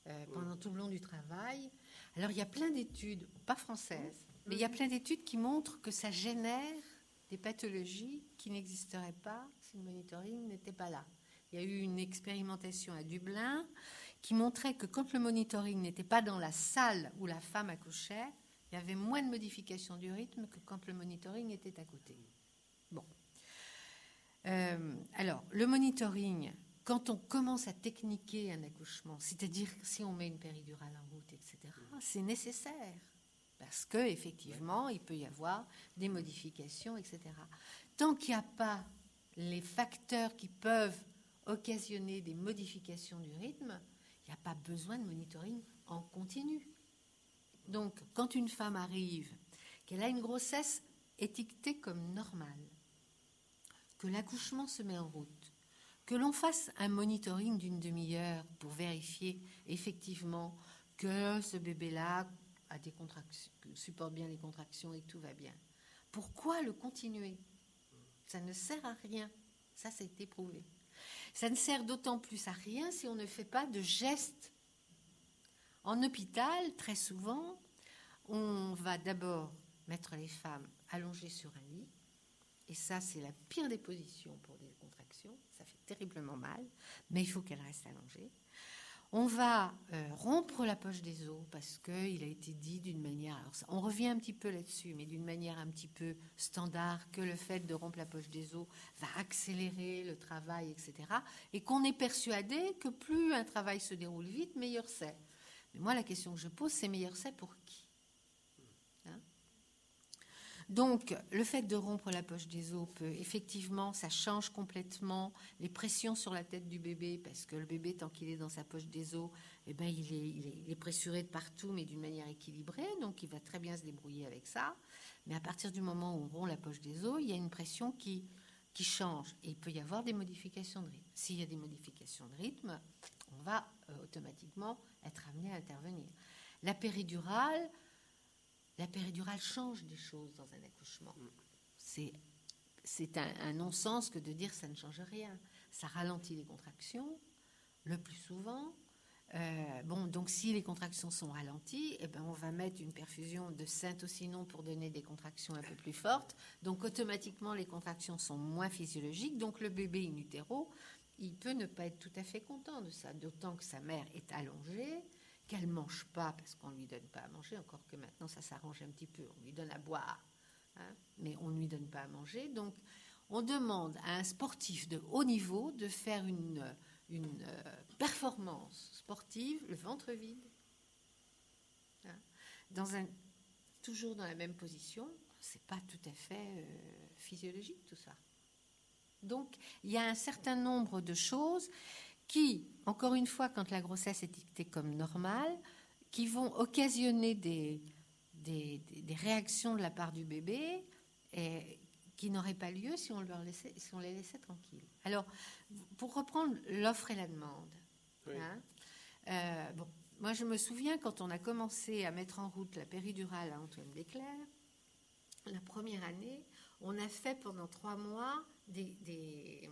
euh, pendant tout le long du travail, alors il y a plein d'études, pas françaises, mais il y a plein d'études qui montrent que ça génère des pathologies qui n'existeraient pas si le monitoring n'était pas là. Il y a eu une expérimentation à Dublin qui montrait que quand le monitoring n'était pas dans la salle où la femme accouchait, il y avait moins de modifications du rythme que quand le monitoring était à côté. Bon. Euh, alors, le monitoring, quand on commence à techniquer un accouchement, c'est-à-dire si on met une péridurale en route, etc., c'est nécessaire. Parce qu'effectivement, il peut y avoir des modifications, etc. Tant qu'il n'y a pas les facteurs qui peuvent occasionner des modifications du rythme, il n'y a pas besoin de monitoring en continu. Donc, quand une femme arrive, qu'elle a une grossesse étiquetée comme normale, que l'accouchement se met en route, que l'on fasse un monitoring d'une demi-heure pour vérifier effectivement que ce bébé-là supporte bien les contractions et tout va bien. Pourquoi le continuer? Ça ne sert à rien. Ça, c'est éprouvé. Ça ne sert d'autant plus à rien si on ne fait pas de gestes en hôpital, très souvent, on va d'abord mettre les femmes allongées sur un lit. Et ça, c'est la pire des positions pour des contractions. Ça fait terriblement mal, mais il faut qu'elles restent allongées. On va euh, rompre la poche des os parce qu'il a été dit d'une manière. on revient un petit peu là-dessus, mais d'une manière un petit peu standard, que le fait de rompre la poche des os va accélérer le travail, etc. Et qu'on est persuadé que plus un travail se déroule vite, meilleur c'est. Mais moi, la question que je pose, c'est meilleur c'est pour qui? Donc, le fait de rompre la poche des os peut effectivement, ça change complètement les pressions sur la tête du bébé, parce que le bébé, tant qu'il est dans sa poche des os, eh ben, il, est, pressuré de partout, mais d'une manière équilibrée, donc il va très bien se débrouiller avec ça. Mais à partir du moment où on rompt la poche des os, il y a une pression qui, qui change, et il peut y avoir des modifications de rythme. S'il y a des modifications de rythme, on va euh, automatiquement être amené à intervenir. La péridurale, la péridurale change des choses dans un accouchement. C'est, c'est un, non-sens que de dire ça ne change rien. Ça ralentit les contractions, le plus souvent. Euh, bon, donc si les contractions sont ralenties, eh ben, on va mettre une perfusion de syntocinon pour donner des contractions un peu plus fortes. Donc automatiquement, les contractions sont moins physiologiques. Donc le bébé in utero, il peut ne pas être tout à fait content de ça, d'autant que sa mère est allongée, qu'elle ne mange pas parce qu'on ne lui donne pas à manger, encore que maintenant ça s'arrange un petit peu, on lui donne à boire, hein, mais on ne lui donne pas à manger. Donc on demande à un sportif de haut niveau de faire une une euh, performance sportive, le ventre vide, hein, dans un, toujours dans la même position, c'est pas tout à fait euh, physiologique tout ça. Donc il y a un certain nombre de choses qui, encore une fois, quand la grossesse est dictée comme normale, qui vont occasionner des, des, des réactions de la part du bébé et qui n'auraient pas lieu si on, leur laissait, si on les laissait tranquilles. Alors, pour reprendre l'offre et la demande, hein, euh, bon, moi je me souviens quand on a commencé à mettre en route la péridurale à Antoine Desclerc, la première année, on a fait pendant trois mois des, des,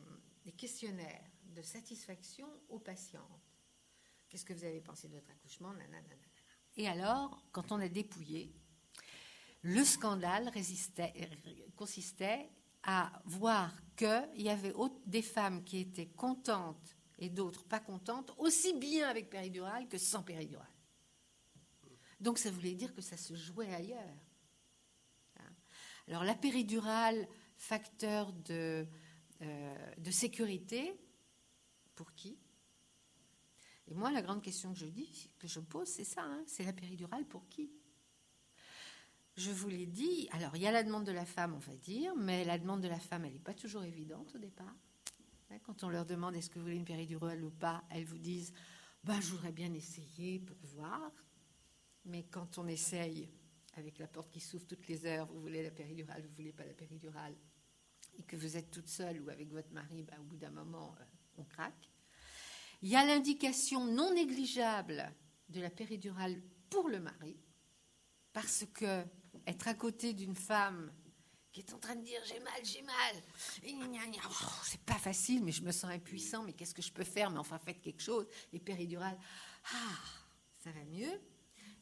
questionnaires de satisfaction aux patientes. Qu'est-ce que vous avez pensé de votre accouchement Et alors, quand on a dépouillé, le scandale consistait à voir qu'il y avait des femmes qui étaient contentes et d'autres pas contentes, aussi bien avec péridurale que sans péridurale. Donc ça voulait dire que ça se jouait ailleurs. Hein. Alors la péridurale, facteur de, euh, de sécurité, pour qui? Et moi, la grande question que je dis, que je pose, c'est ça, hein, c'est la péridurale pour qui? Je vous l'ai dit, alors il y a la demande de la femme, on va dire, mais la demande de la femme, elle n'est pas toujours évidente au départ. Hein, quand on leur demande est-ce que vous voulez une péridurale ou pas, elles vous disent bah, je voudrais bien essayer pour voir. Mais quand on essaye, avec la porte qui s'ouvre toutes les heures, vous voulez la péridurale, vous voulez pas la péridurale, et que vous êtes toute seule ou avec votre mari, bah, au bout d'un moment, euh, on craque. Il y a l'indication non négligeable de la péridurale pour le mari, parce que être à côté d'une femme qui est en train de dire j'ai mal, j'ai mal. Oh, c'est pas facile, mais je me sens impuissant. Mais qu'est-ce que je peux faire? Mais enfin, faites quelque chose. Et péridurale, ah, ça va mieux.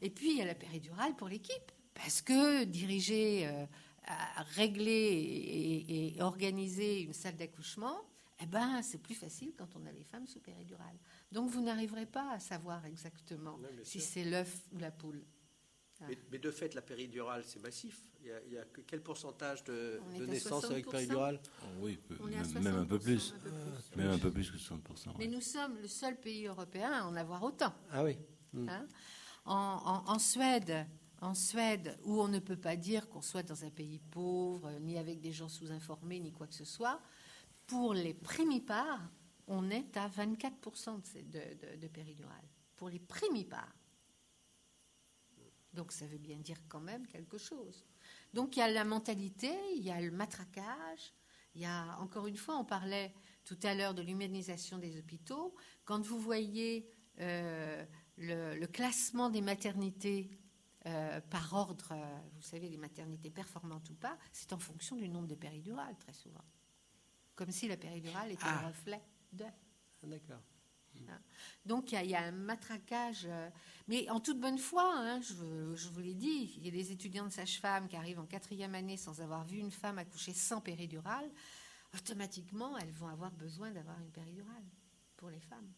Et puis il y a la péridurale pour l'équipe, parce que diriger, euh, régler et, organiser une salle d'accouchement, eh ben, c'est plus facile quand on a les femmes sous péridurale. Donc vous n'arriverez pas à savoir exactement si c'est l'œuf ou la poule. Mais, de fait, la péridurale, c'est massif. Il y, a, quel pourcentage de, naissances avec péridurale? Oui, même, un peu plus. même un peu plus que 60%. Mais nous sommes le seul pays européen à en avoir autant. Ah oui. Hmm. Hein en, Suède, en Suède, où on ne peut pas dire qu'on soit dans un pays pauvre, ni avec des gens sous-informés, ni quoi que ce soit, pour les primipares, on est à 24% de, de, péridurale. Pour les primipares. Donc ça veut bien dire quand même quelque chose. Donc il y a la mentalité, il y a le matraquage, il y a, encore une fois, on parlait tout à l'heure de l'humanisation des hôpitaux. Quand vous voyez euh, le, classement des maternités euh, par ordre, euh, vous savez, les maternités performantes ou pas, c'est en fonction du nombre de péridurales, très souvent. Comme si la péridurale était un ah. reflet de. Ah, d'accord. Hein. Donc il y, a un matraquage, euh, mais en toute bonne foi, hein, je, vous l'ai dit, il y a des étudiants de sage-femme qui arrivent en quatrième année sans avoir vu une femme accoucher sans péridurale, automatiquement elles vont avoir besoin d'avoir une péridurale pour les femmes.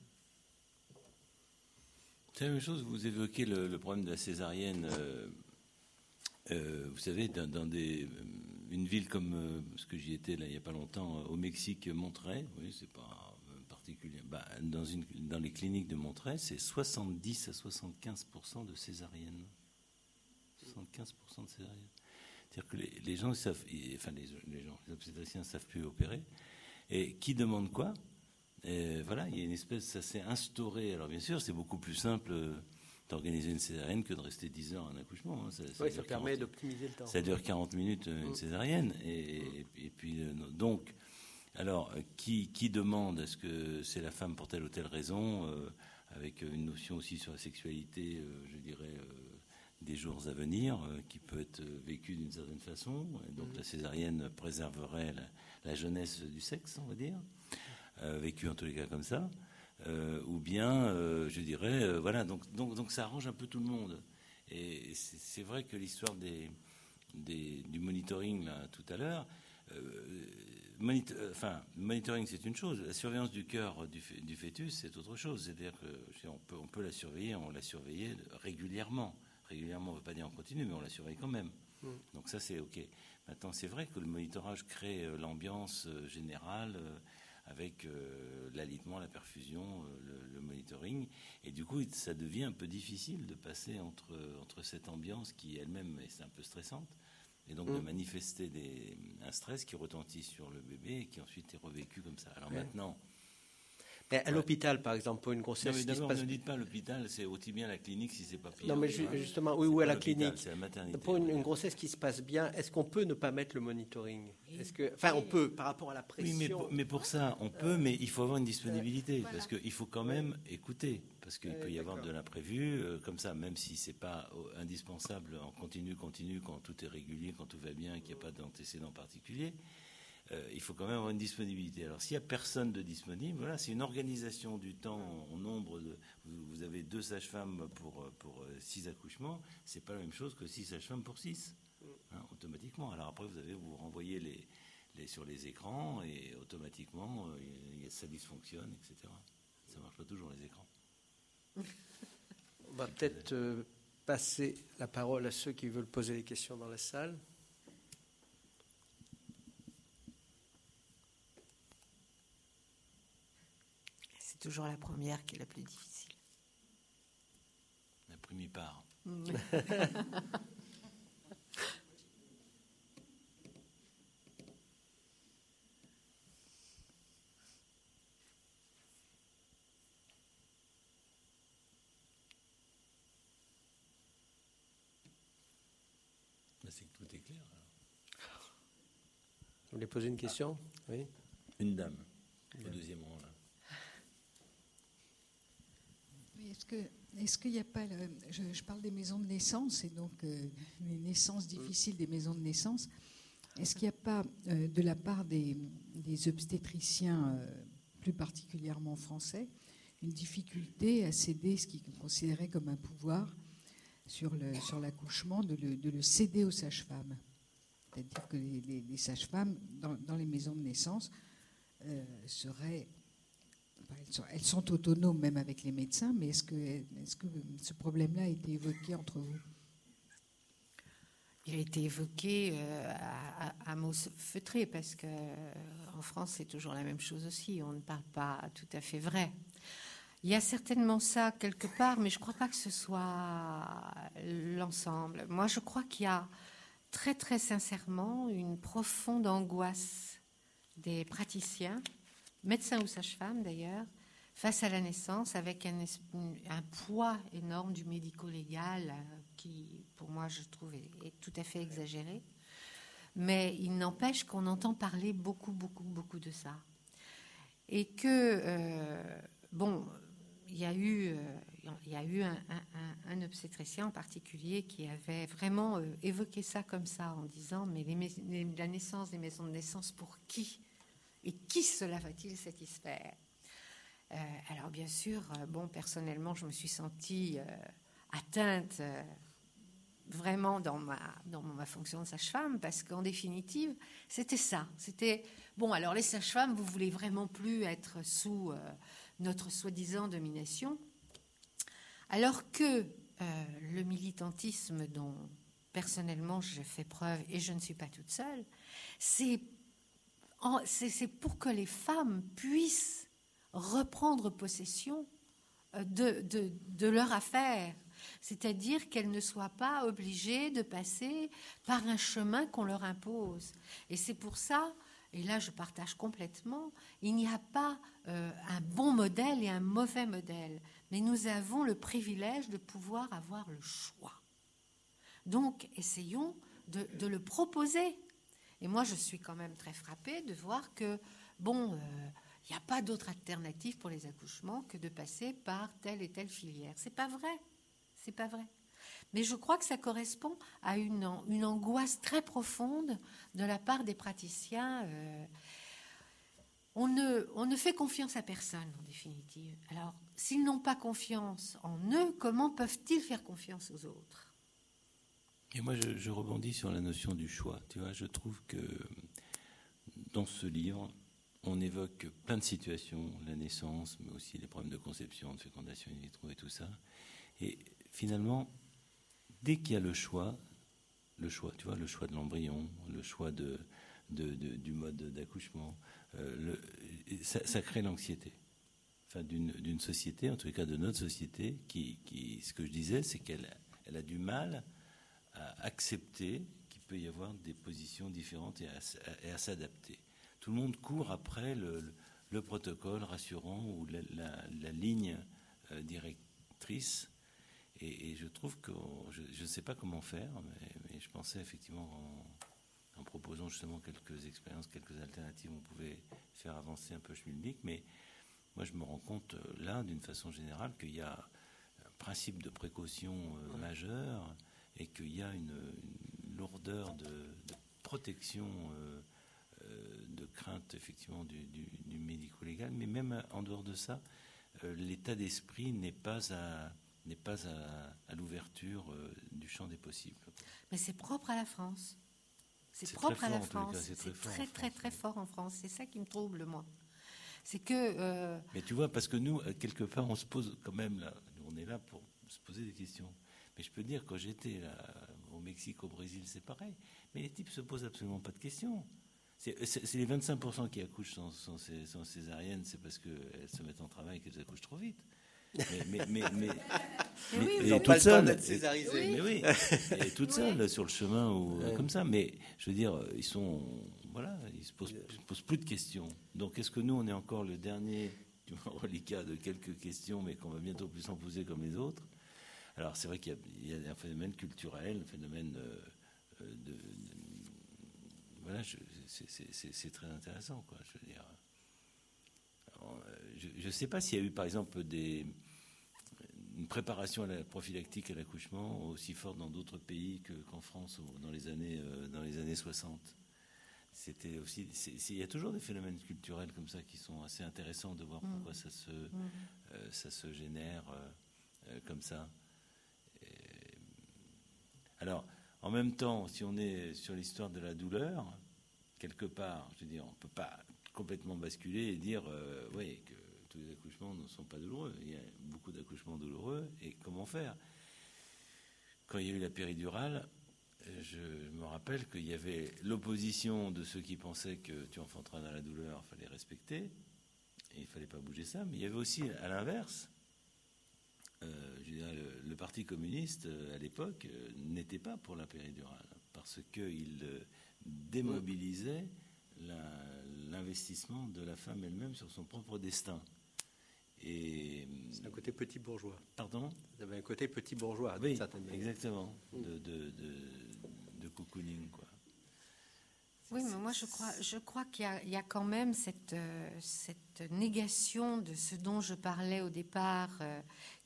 C'est la même chose, vous évoquez le, problème de la césarienne. Euh, euh, vous savez, dans, des, une ville comme ce que j'y étais là, il n'y a pas longtemps, au Mexique, Monterrey, oui, c'est pas bah, dans, une, dans les cliniques de Montreuil, c'est 70 à 75 de césariennes. 75 de césariennes. C'est-à-dire que les, gens savent, enfin les, gens, les obstétriciens ne savent plus opérer. Et qui demande quoi? Et Voilà, il y a une espèce, ça s'est instauré. Alors bien sûr, c'est beaucoup plus simple d'organiser une césarienne que de rester 10 heures en accouchement. Hein. Ça, oui, ça permet d'optimiser le temps. Ça dure 40 minutes une mm. césarienne. Et, et, puis, euh, donc, alors, euh, qui, demande Est-ce que c'est la femme pour telle ou telle raison euh, Avec une notion aussi sur la sexualité, euh, je dirais, des jours à venir, qui peut être vécue d'une certaine façon. donc mm. la césarienne préserverait la, jeunesse du sexe, on va dire, vécue en tous les cas comme ça. Ou bien, je dirais, voilà, donc, donc, donc ça arrange un peu tout le monde. Et c'est vrai que l'histoire des, du monitoring là, tout à l'heure, enfin, monitoring c'est une chose, la surveillance du cœur du, du fœtus c'est autre chose. C'est-à-dire qu'on peut, on peut la surveiller, on l'a surveillée régulièrement. Régulièrement, on ne veut pas dire en continu, mais on la surveille quand même. Mm. Donc ça, c'est OK. Maintenant, c'est vrai que le monitorage crée euh, l'ambiance euh, générale euh, avec l'alitement, la perfusion, le, monitoring. Et du coup, ça devient un peu difficile de passer entre, entre cette ambiance qui elle-même est un peu stressante, et donc de mm. manifester des, un stress qui retentit sur le bébé et qui ensuite est revécu comme ça. Alors maintenant, à l'hôpital, par exemple, pour une grossesse. Non, mais d'abord, ne dites pas l'hôpital, c'est aussi bien la clinique si c'est pas pire. Non, mais justement, oui, ou à la clinique. La maternité, pour une, grossesse qui se passe bien, est-ce qu'on peut ne pas mettre le monitoring? Est-ce que, enfin, on peut par rapport à la pression. Oui, mais pour, ça, on peut, mais il faut avoir une disponibilité parce qu'il faut quand même écouter, parce qu'il peut y avoir de l'imprévu, euh, comme ça, même si c'est pas euh, indispensable en continu, continu, quand tout est régulier, quand tout va bien, qu'il n'y a pas d'antécédent particulier. Euh, il faut quand même avoir une disponibilité. Alors s'il n'y a personne de disponible, voilà, c'est une organisation du temps en nombre de. Vous, avez deux sages-femmes pour, pour euh, six accouchements, c'est pas la même chose que six sages-femmes pour six, hein, automatiquement. Alors après, vous avez vous renvoyez les, les sur les écrans et automatiquement euh, ça dysfonctionne, etc. Ça marche pas toujours les écrans. On va peut-être passer la parole à ceux qui veulent poser des questions dans la salle. Toujours la première qui est la plus difficile. La première part. C'est que tout est clair. Vous voulez poser une question? Oui. Une dame, au deuxième rang. Là. Est-ce qu'il n'y a pas. je, parle des maisons de naissance et donc euh, les naissances difficiles des maisons de naissance. Est-ce qu'il n'y a pas, euh, de la part des, obstétriciens, euh, plus particulièrement français, une difficulté à céder ce qu'ils considéraient comme un pouvoir sur l'accouchement, sur de, le, céder aux sages-femmes? C'est-à-dire que les, sages-femmes, dans, dans, les maisons de naissance, seraient elles sont, autonomes même avec les médecins, mais est-ce que, ce problème-là a été évoqué entre vous? Il a été évoqué euh, à, mots feutrés parce que euh, France c'est toujours la même chose aussi. On ne parle pas tout à fait vrai. Il y a certainement ça quelque part, mais je ne crois pas que ce soit l'ensemble. Moi, je crois qu'il y a très très sincèrement une profonde angoisse des praticiens médecin ou sage-femme d'ailleurs, face à la naissance avec un, poids énorme du médico-légal euh, qui, pour moi, je trouve, est, tout à fait exagéré. Mais il n'empêche qu'on entend parler beaucoup, beaucoup, beaucoup de ça. Et que, euh, bon, il y a eu, euh, y a eu un, obstétricien en particulier qui avait vraiment évoqué ça comme ça en disant Mais la naissance des maisons de naissance, pour qui? Et qui cela va-t-il satisfaire? Euh, Alors bien sûr, euh, bon, personnellement, je me suis sentie euh, atteinte vraiment dans ma, dans ma fonction de sage-femme, parce qu'en définitive, c'était ça. C'était, bon, alors les sages-femmes, vous voulez vraiment plus être sous notre soi-disant domination, alors que le militantisme dont personnellement je fais preuve, et je ne suis pas toute seule, c'est c'est pour que les femmes puissent reprendre possession euh, de, leur affaire. C'est-à-dire qu'elles ne soient pas obligées de passer par un chemin qu'on leur impose. Et c'est pour ça, et là je partage complètement, il n'y a pas euh, un bon modèle et un mauvais modèle, mais nous avons le privilège de pouvoir avoir le choix. Donc essayons de le proposer et moi, je suis quand même très frappée de voir que, bon, il euh, n'y a pas d'autre alternative pour les accouchements que de passer par telle et telle filière. C'est pas vrai. C'est pas vrai. Mais je crois que ça correspond à une, angoisse très profonde de la part des praticiens. Euh, on ne, on ne fait confiance à personne, en définitive. Alors, s'ils n'ont pas confiance en eux, comment peuvent-ils faire confiance aux autres? Et moi, je, rebondis sur la notion du choix. Tu vois, je trouve que dans ce livre, on évoque plein de situations, la naissance, mais aussi les problèmes de conception, de fécondation in vitro et tout ça. Et finalement, dès qu'il y a le choix, le choix, tu vois, le choix de l'embryon, le choix de, du mode d'accouchement, euh, ça, ça, crée l'anxiété. Enfin, d'une société, en tout cas de notre société, qui, qui ce que je disais, c'est qu'elle elle a du mal à accepter qu'il peut y avoir des positions différentes et à, s'adapter. Tout le monde court après le, le, le protocole rassurant ou la, la, la ligne euh, directrice. Et, et, je trouve que je ne sais pas comment faire, mais, mais je pensais effectivement en, en, proposant justement quelques expériences, quelques alternatives, on pouvait faire avancer un peu Schmilblick. Mais moi, je me rends compte euh, là, d'une façon générale, qu'il y a un principe de précaution euh, ouais. majeur et qu'il y a une, une lourdeur de, de protection. Euh, de crainte effectivement du, du, du médico-légal, mais même en dehors de ça, euh, l'état d'esprit n'est pas à n'est pas à, à l'ouverture euh, du champ des possibles. Mais c'est propre à la France. C'est propre à la France. C'est très, très, très, très fort en France. C'est ça qui me trouble, moi. C'est que. Euh... Mais tu vois, parce que nous, quelque part, on se pose quand même là. On est là pour se poser des questions. Mais je peux dire, quand j'étais au Mexique, au Brésil, c'est pareil. Mais les types se posent absolument pas de questions. C'est les 25% qui accouchent sans, sans, sans césarienne, c'est parce qu'elles se mettent en travail qu'elles accouchent trop vite. Mais, mais, mais, mais, mais, oui, mais toute seule, oui. mais oui, et toute seule sur le chemin ou ouais. comme ça. Mais je veux dire, ils sont, voilà, ils se posent, se posent plus de questions. Donc, est-ce que nous, on est encore le dernier reliquat de quelques questions, mais qu'on va bientôt plus en poser comme les autres? Alors, c'est vrai qu'il y, y, a un phénomène culturel, un phénomène euh, de, de voilà, c'est très intéressant, quoi. Je veux dire, Alors, je ne sais pas s'il y a eu, par exemple, des, une préparation à la prophylactique à l'accouchement aussi forte dans d'autres pays qu'en qu France dans les années euh, dans les années 60. C'était aussi, il y a toujours des phénomènes culturels comme ça qui sont assez intéressants de voir mmh. pourquoi ça se mmh. euh, ça se génère euh, comme ça. Alors en même temps, si on est sur l'histoire de la douleur, quelque part, je veux dire, on ne peut pas complètement basculer et dire, euh, oui, que tous les accouchements ne sont pas douloureux. Il y a beaucoup d'accouchements douloureux, et comment faire? Quand il y a eu la péridurale, je me rappelle qu'il y avait l'opposition de ceux qui pensaient que tu enfanteras dans la douleur, il fallait respecter, et il fallait pas bouger ça, mais il y avait aussi, à l'inverse, euh, je dirais, le, le, Parti communiste, euh, à l'époque, euh, n'était pas pour la péridurale, parce qu'il démobilisait l'investissement de la femme elle-même sur son propre destin. Et c'est un côté petit bourgeois. Pardon? Vous avez un côté petit bourgeois, oui, exactement, de, de, de, de cocooning, quoi. Oui, mais moi je crois, je crois qu'il y, y, a quand même cette, euh, cette négation de ce dont je parlais au départ, euh,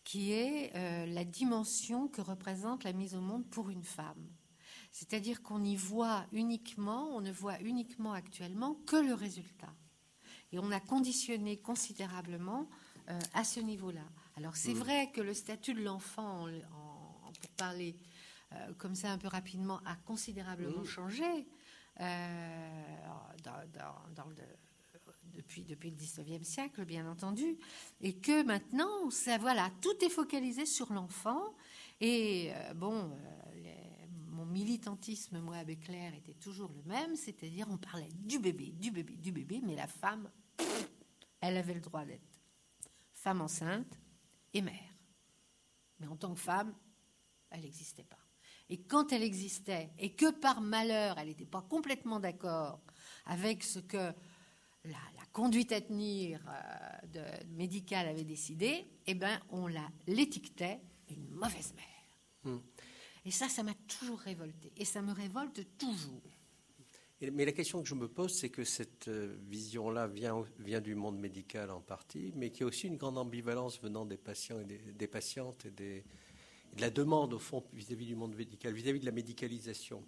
qui est euh, la dimension que représente la mise au monde pour une femme. C'est-à-dire qu'on y voit uniquement, on ne voit uniquement actuellement que le résultat. Et on a conditionné considérablement euh, à ce niveau-là. Alors c'est mmh. vrai que le statut de l'enfant, pour parler euh, comme ça un peu rapidement, a considérablement mmh. changé euh, le, depuis, le 19e siècle, bien entendu, et que maintenant, voilà, tout est focalisé sur l'enfant. Et euh, bon, mon militantisme, moi, avec Claire, était toujours le même, c'est-à-dire on parlait du bébé, du bébé, du bébé, mais la femme, elle avait le droit d'être femme enceinte et mère. Mais en tant que femme, elle n'existait pas. Et quand elle existait, et que par malheur, elle n'était pas complètement d'accord avec ce que la, la conduite à tenir euh, de, médicale avait décidé, eh ben, on l'étiquetait une mauvaise mère. Mmh. Et ça, ça m'a toujours révolté. Et ça me révolte toujours. Mais la question que je me pose, c'est que cette euh, vision-là vient, vient du monde médical en partie, mais qu'il y a aussi une grande ambivalence venant des patients et des, des patientes et, des, de la demande, au fond, vis-à-vis -vis du monde médical, vis-à-vis -vis de la médicalisation.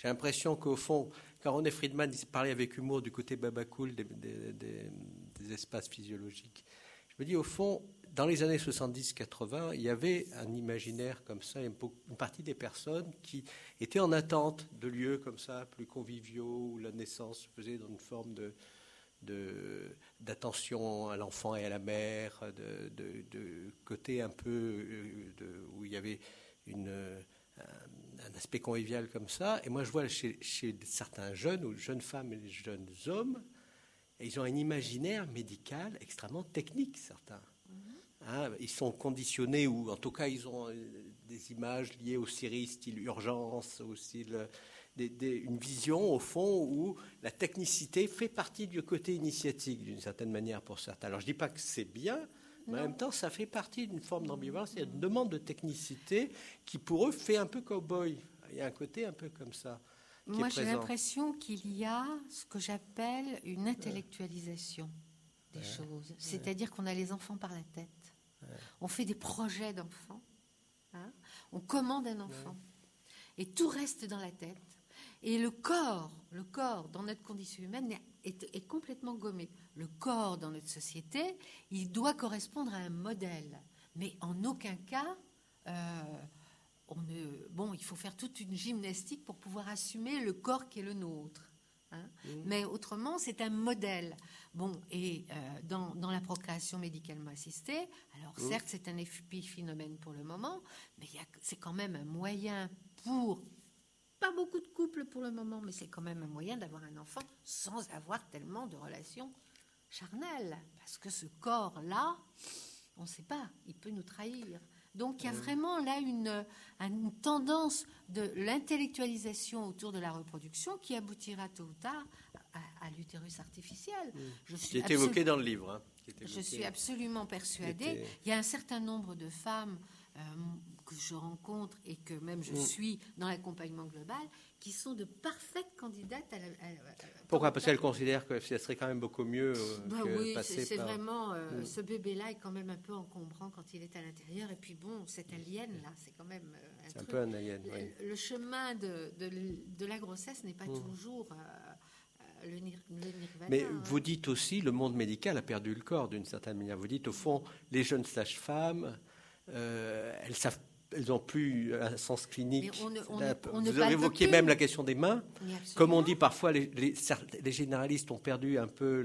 J'ai l'impression qu'au fond, quand René Friedman parlait avec humour du côté babacool des, espaces physiologiques, je me dis au fond, dans les années 70-80, il y avait un imaginaire comme ça, une, partie des personnes qui étaient en attente de lieux comme ça, plus conviviaux, où la naissance se faisait dans une forme de, d'attention à l'enfant et à la mère, de, de côté un peu euh, où il y avait une, un, aspect convivial comme ça. Et moi, je vois chez, chez certains jeunes, ou jeunes femmes et jeunes hommes, et ils ont un imaginaire médical extrêmement technique, certains. Hein, ils sont conditionnés, ou en tout cas, ils ont euh, des images liées aux séries style urgence, au style une vision, au fond, où la technicité fait partie du côté initiatique, d'une certaine manière, pour certains. Alors, je ne dis pas que c'est bien, mais en même temps, ça fait partie d'une forme d'ambivalence. Il y a une demande de technicité qui, pour eux, fait un peu cow-boy. Il y a un côté un peu comme ça. Moi, j'ai l'impression qu'il y a ce que j'appelle une intellectualisation des choses. C'est-à-dire qu'on a les enfants par la tête. On fait des projets d'enfants. Hein. on commande un enfant. Et tout reste dans la tête. Et le corps, le corps dans notre condition humaine est, complètement gommé. Le corps dans notre société, il doit correspondre à un modèle. Mais en aucun cas, euh, on ne, bon, il faut faire toute une gymnastique pour pouvoir assumer le corps qui est le nôtre. Hein. Mmh. Mais autrement, c'est un modèle. Bon, et euh, dans, dans, la procréation médicalement assistée, alors mmh. certes, c'est un épiphénomène pour le moment, mais c'est quand même un moyen pour pas beaucoup de couples pour le moment, mais c'est quand même un moyen d'avoir un enfant sans avoir tellement de relations charnelles. Parce que ce corps-là, on ne sait pas, il peut nous trahir. Donc il y a vraiment là une, une tendance de l'intellectualisation autour de la reproduction qui aboutira tôt ou tard à, l'utérus artificiel. Je qui est évoqué dans le livre. Hein, je suis absolument persuadée. Il y a un certain nombre de femmes euh, que je rencontre et que même je mm. suis dans l'accompagnement global, qui sont de parfaites candidates à la. Pourquoi Parce qu'elles considèrent que ce serait quand même beaucoup mieux euh, bah oui, c'est vraiment euh, mm. ce bébé-là est quand même un peu encombrant quand il est à l'intérieur. Et puis bon, cet alien là, c'est quand même un, truc. un peu un alien. Le, chemin de, de, la grossesse n'est pas mm. toujours. le, nirvana. Mais vous dites aussi, le monde médical a perdu le corps d'une certaine manière. Vous dites, au fond, les jeunes sages-femmes, euh, elles savent elles n'ont plus un sens clinique. vous avez évoqué même la question des mains. Comme on dit parfois, les, les, généralistes ont perdu un peu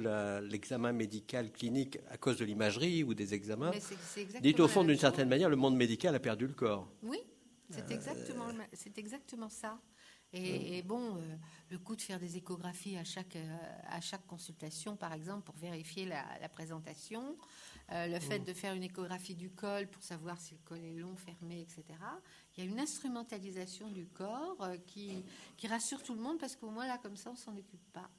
l'examen médical clinique à cause de l'imagerie ou des examens. Dites au fond, d'une certaine manière, le monde médical a perdu le corps. Oui, c'est exactement, exactement ça. Et, bon, euh, le coup de faire des échographies à chaque, euh, à chaque consultation, par exemple, pour vérifier la, la présentation, euh, le fait mm. de faire une échographie du col pour savoir si le col est long, fermé, etc. Il y a une instrumentalisation du corps euh, qui, qui rassure tout le monde parce qu'au moins là, comme ça, on s'en occupe pas.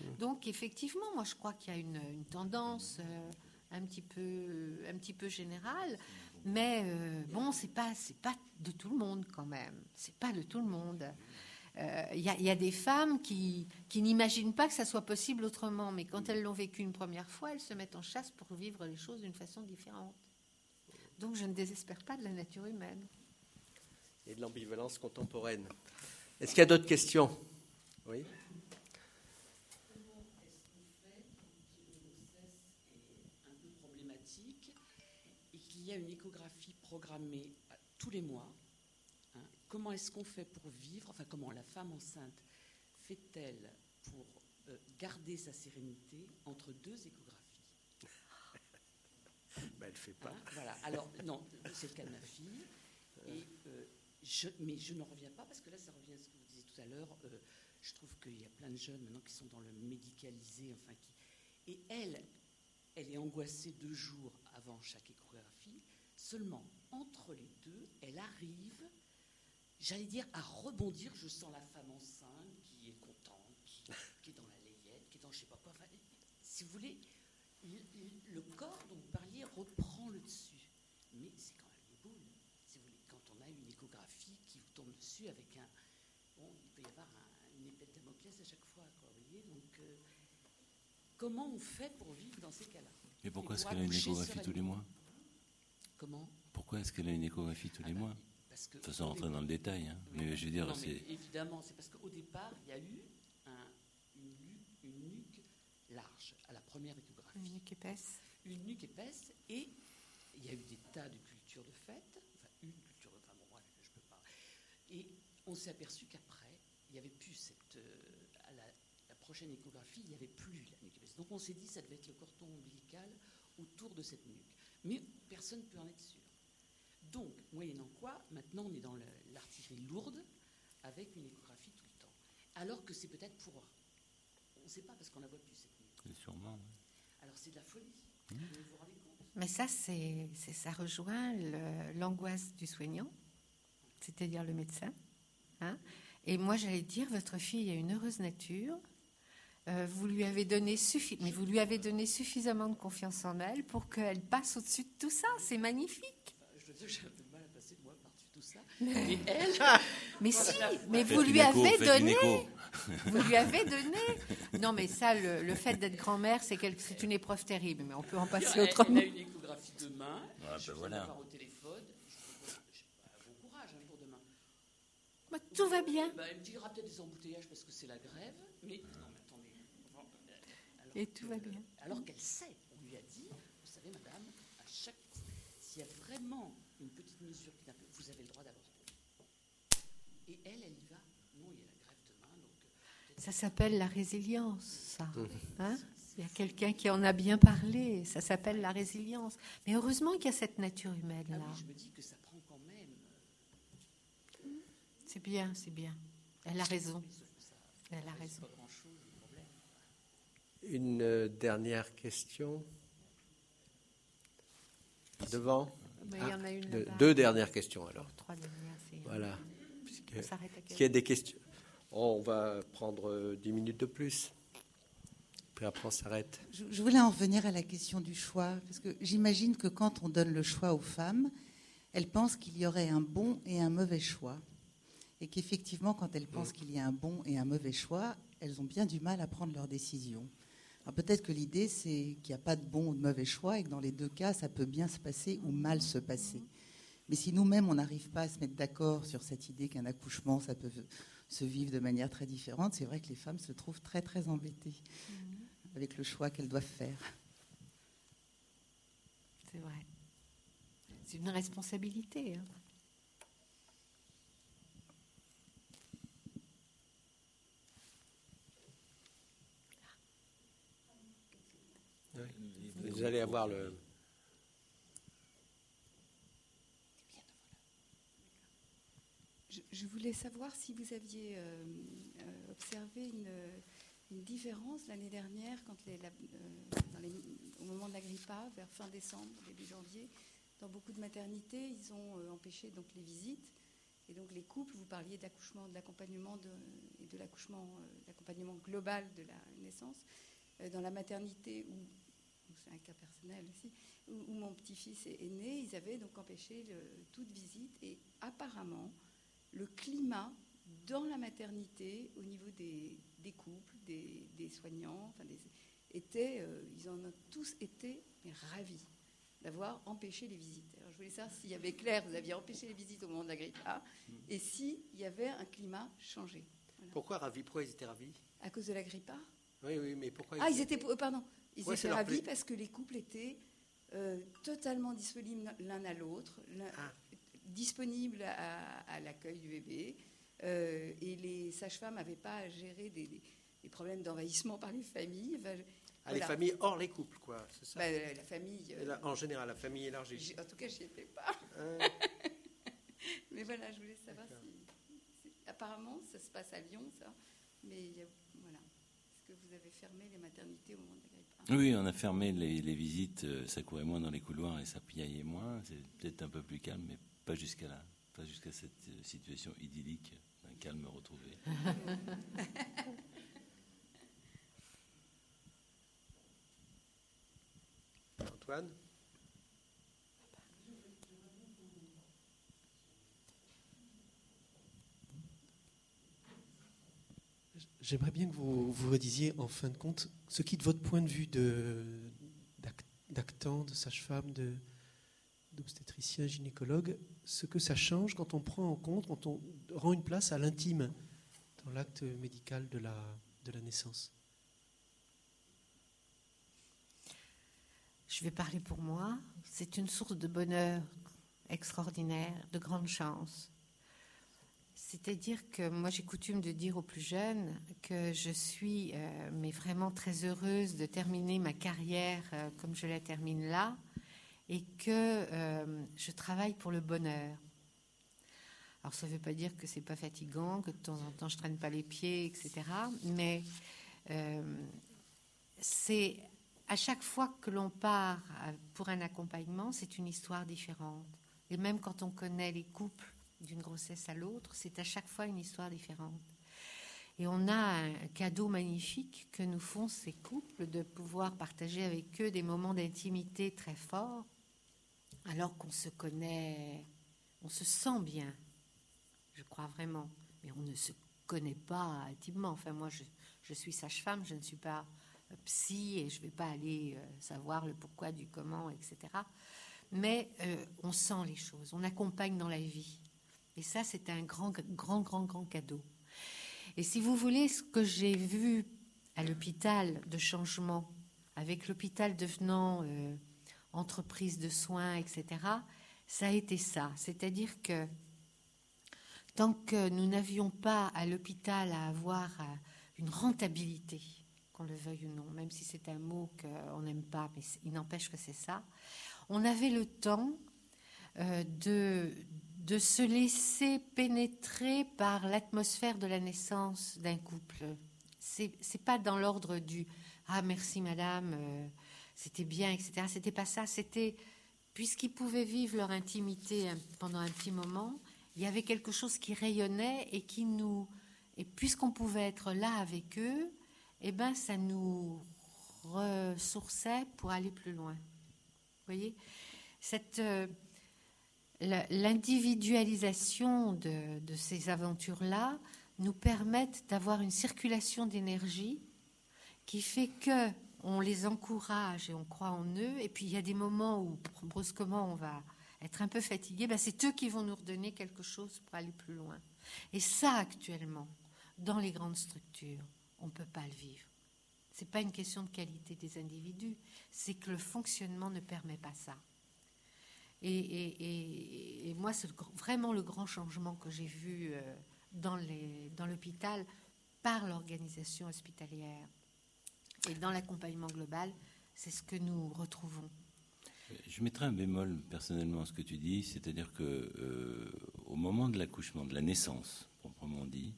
Mm. Donc effectivement, moi je crois qu'il y a une, tendance euh, un petit peu, un petit peu générale, mais bon, c'est pas, c'est pas de tout le monde quand même. C'est pas de tout le monde. Il euh, y, a des femmes qui, n'imaginent pas que ça soit possible autrement, mais quand elles l'ont vécu une première fois, elles se mettent en chasse pour vivre les choses d'une façon différente. Donc je ne désespère pas de la nature humaine. Et de l'ambivalence contemporaine. Est-ce qu'il y a d'autres questions? Oui Il y a une échographie programmée tous les mois comment est-ce qu'on fait pour vivre, enfin comment la femme enceinte fait-elle pour euh, garder sa sérénité entre deux échographies? Ben, Elle ne fait pas. Hein, voilà, alors non, c'est le cas de ma fille. Et, euh, je, mais je n'en reviens pas parce que là, ça revient à ce que vous disiez tout à l'heure. Euh, je trouve qu'il y a plein de jeunes maintenant qui sont dans le médicalisé, enfin qui. Et elle, elle est angoissée deux jours avant chaque échographie. Seulement entre les deux, elle arrive j'allais dire, à rebondir. Je sens la femme enceinte qui est contente, qui, est dans la layette, qui est dans je sais pas quoi. si vous voulez, le, corps dont vous parliez reprend le dessus. Mais c'est quand même les boules. Si vous voulez, quand on a une échographie qui vous tombe dessus avec un. Bon, il peut y avoir une épée de Damoclès à chaque fois, quoi, vous voyez Donc, euh, comment on fait pour vivre dans ces cas-là? Mais pourquoi est-ce qu'elle a une échographie tous les mois? Comment? Pourquoi est-ce qu'elle a une échographie tous les ah bah, mois? Parce que rentrer dans le détail, hein. mais je veux dire, Non, mais évidemment, c'est parce qu'au départ, il y a eu un- une, nuque large à la première échographie. Une nuque épaisse. Une nuque épaisse et il y a eu des tas de cultures de fait, enfin une culture de enfin bon, bref, je peux pas. Et on s'est aperçu qu'après, il n'y avait plus cette. euh, à la, la prochaine échographie, il n'y avait plus la nuque épaisse. Donc on s'est dit ça devait être le cordon ombilical autour de cette nuque. Mais personne ne peut en être sûr. Donc, moyennant quoi, maintenant on est dans le- l'artillerie lourde avec une échographie tout le temps. Alors que c'est peut-être pour. On ne sait pas parce qu'on la voit plus cette nuque. Sûrement. Alors c'est de la folie. Mmh. Vous vous rendez compte? Mais ça, c'est, ça rejoint l'angoisse du soignant, c'est-à-dire le médecin. hein. Et moi, j'allais dire, votre fille a une heureuse nature. Euh, vous lui avez donné suffi- mais vous lui avez donné suffisamment de confiance en elle pour qu'elle passe au-dessus de tout ça. C'est magnifique. Mal à passer moi par-dessus tout ça. Mais elle, Mais si, mais vous lui avez donné. Vous lui avez donné. Non, mais ça, le, le fait d'être grand-mère, c'est, quelque- une épreuve terrible. Mais on peut en passer elle, autrement. elle a une échographie demain. Ah, je ben vais voilà. voir au téléphone. Je bon courage hein, pour demain. Bah, tout va bien. Bah, elle me dit qu'il y aura peut-être des embouteillages parce que c'est la grève. Mais non, mais attendez. Alors Et tout va bien. Alors qu'elle sait, on lui a dit, vous savez, madame, à chaque s'il y a vraiment une petite mesure qui n'a pas- vous avez le droit d'avorter. Et elle, elle y va. Non, il y a la grève demain, donc. euh, Ça s'appelle la résilience, ça. Hein Il y a quelqu'un qui en a bien parlé. Ça s'appelle la résilience. Mais heureusement qu'il y a cette nature Ah humaine-là. oui, je me dis que ça prend quand même. euh, C'est bien, c'est bien. Elle a raison. Elle a raison. Une euh, dernière question. Devant. Mais il y en a une Deux, dernières questions alors. Trois dernières, c'est- Voilà. Puisque- On s'arrête à Est-ce qu'il y a des questions Oh, On va prendre euh, 10 minutes de plus. Puis après, on s'arrête. Je, je voulais en revenir à la question du choix, parce que j'imagine que quand on donne le choix aux femmes, elles pensent qu'il y aurait un bon et un mauvais choix. Et qu'effectivement, quand elles pensent qu'il y a un bon et un mauvais choix, elles ont bien du mal à prendre leurs décisions. Alors peut-être que l'idée, c'est qu'il n'y a pas de bon ou de mauvais choix et que dans les deux cas, ça peut bien se passer ou mal se passer. Mais si nous-mêmes, on n'arrive pas à se mettre d'accord sur cette idée qu'un accouchement, ça peut se vivre de manière très différente, c'est vrai que les femmes se trouvent très, très embêtées avec le choix qu'elles doivent faire. C'est vrai. C'est une responsabilité. hein. Vous allez Je, voulais savoir si vous aviez euh, euh, observé une, une différence l'année dernière, quand euh, au moment de la grippe vers fin décembre, début janvier, dans beaucoup de maternités, ils ont euh, empêché donc les visites. Et donc les couples, vous parliez d'accouchement, de l'accompagnement et de l'accouchement, euh, l'accompagnement global de la naissance. Euh, dans la maternité où c'est un cas personnel aussi, où, où mon petit-fils est, est né, ils avaient donc empêché le- toute visite et apparemment le climat dans la maternité, au niveau des, des couples, des, des soignants, enfin des, était, euh, ils en ont tous été mais, ravis d'avoir empêché les visites. Alors, je voulais savoir s'il y avait clair, vous aviez empêché les visites au moment de la grippe A, et s'il y avait un climat changé. Voilà. Pourquoi ravis? Pourquoi ils étaient ravis? À cause de la grippe A Oui, oui, mais pourquoi Ah, ils étaient, euh, pardon, ils Ouais, étaient ravis parce que les couples étaient euh, totalement disponibles l'un à l'autre, Ah. disponibles à, à l'accueil du bébé, euh, et les sages-femmes n'avaient pas à gérer des, des- des problèmes d'envahissement par les familles. Enfin, Ah, Les familles hors les couples, quoi. C'est ça Bah, euh, la famille. euh, En général, la famille élargie. en tout cas, je n'y étais pas. Hein Mais voilà, je voulais savoir si, si- Apparemment, ça se passe à Lyon, ça. Mais voilà. Est-ce que vous avez fermé les maternités au moment de la Oui, on a fermé les, visites, euh, ça courait moins dans les couloirs et ça piaillait moins. C'est peut-être un peu plus calme, mais pas jusqu'à là, pas jusqu'à cette euh, situation idyllique d'un calme retrouvé. Antoine? J'aimerais bien que vous, vous redisiez, en fin de compte, ce qui, de votre point de vue d'actant, de sage-femme, d'obstétricien, obstétricien, gynécologue, ce que ça change quand on prend en compte, quand on rend une place à l'intime dans l'acte médical de la naissance? Je vais parler pour moi. C'est une source de bonheur extraordinaire, de grande chance. C'est-à-dire que moi, j'ai coutume de dire aux plus jeunes que je suis, euh, mais vraiment très heureuse de terminer ma carrière euh, comme je la termine là, et que euh, je travaille pour le bonheur. Alors, ça ne veut pas dire que c'est pas fatigant, que de temps en temps je traîne pas les pieds, etc. Mais c'est à chaque fois que l'on part pour un accompagnement, c'est une histoire différente. Et même quand on connaît les couples d'une grossesse à l'autre, c'est à chaque fois une histoire différente. Et on a un cadeau magnifique que nous font ces couples de pouvoir partager avec eux des moments d'intimité très forts, alors qu'on se connaît, on se sent bien, je crois vraiment, mais on ne se connaît pas intimement. Enfin, moi, je, suis sage-femme, je ne suis pas psy et je ne vais pas aller euh, savoir le pourquoi du comment, etc. Mais euh, on sent les choses, on accompagne dans la vie. Et ça, c'est un grand, grand, grand, grand cadeau. Et si vous voulez, ce que j'ai vu à l'hôpital de changement, avec l'hôpital devenant euh, entreprise de soins, etc., ça a été ça. C'est-à-dire que tant que nous n'avions pas à l'hôpital à avoir euh, une rentabilité, qu'on le veuille ou non, même si c'est un mot qu'on n'aime pas, mais il n'empêche que c'est ça, on avait le temps euh, de, de se laisser pénétrer par l'atmosphère de la naissance d'un couple. C'est, c'est pas dans l'ordre du ah merci madame, euh, c'était bien, etc. C'était pas ça. C'était puisqu'ils pouvaient vivre leur intimité pendant un petit moment, il y avait quelque chose qui rayonnait et qui nous et puisqu'on pouvait être là avec eux, eh ben ça nous ressourçait pour aller plus loin. Vous voyez? Cette euh, l'individualisation de, ces aventures-là nous permettent d'avoir une circulation d'énergie qui fait que on les encourage et on croit en eux. Et puis il y a des moments où brusquement on va être un peu fatigué. Ben, c'est eux qui vont nous redonner quelque chose pour aller plus loin. Et ça actuellement, dans les grandes structures, on ne peut pas le vivre. Ce n'est pas une question de qualité des individus, c'est que le fonctionnement ne permet pas ça. Et, moi, c'est vraiment le grand changement que j'ai vu euh, dans, l'hôpital par l'organisation hospitalière. Et dans l'accompagnement global, c'est ce que nous retrouvons. Je mettrai un bémol personnellement à ce que tu dis, c'est-à-dire que euh, au moment de l'accouchement, de la naissance, proprement dit,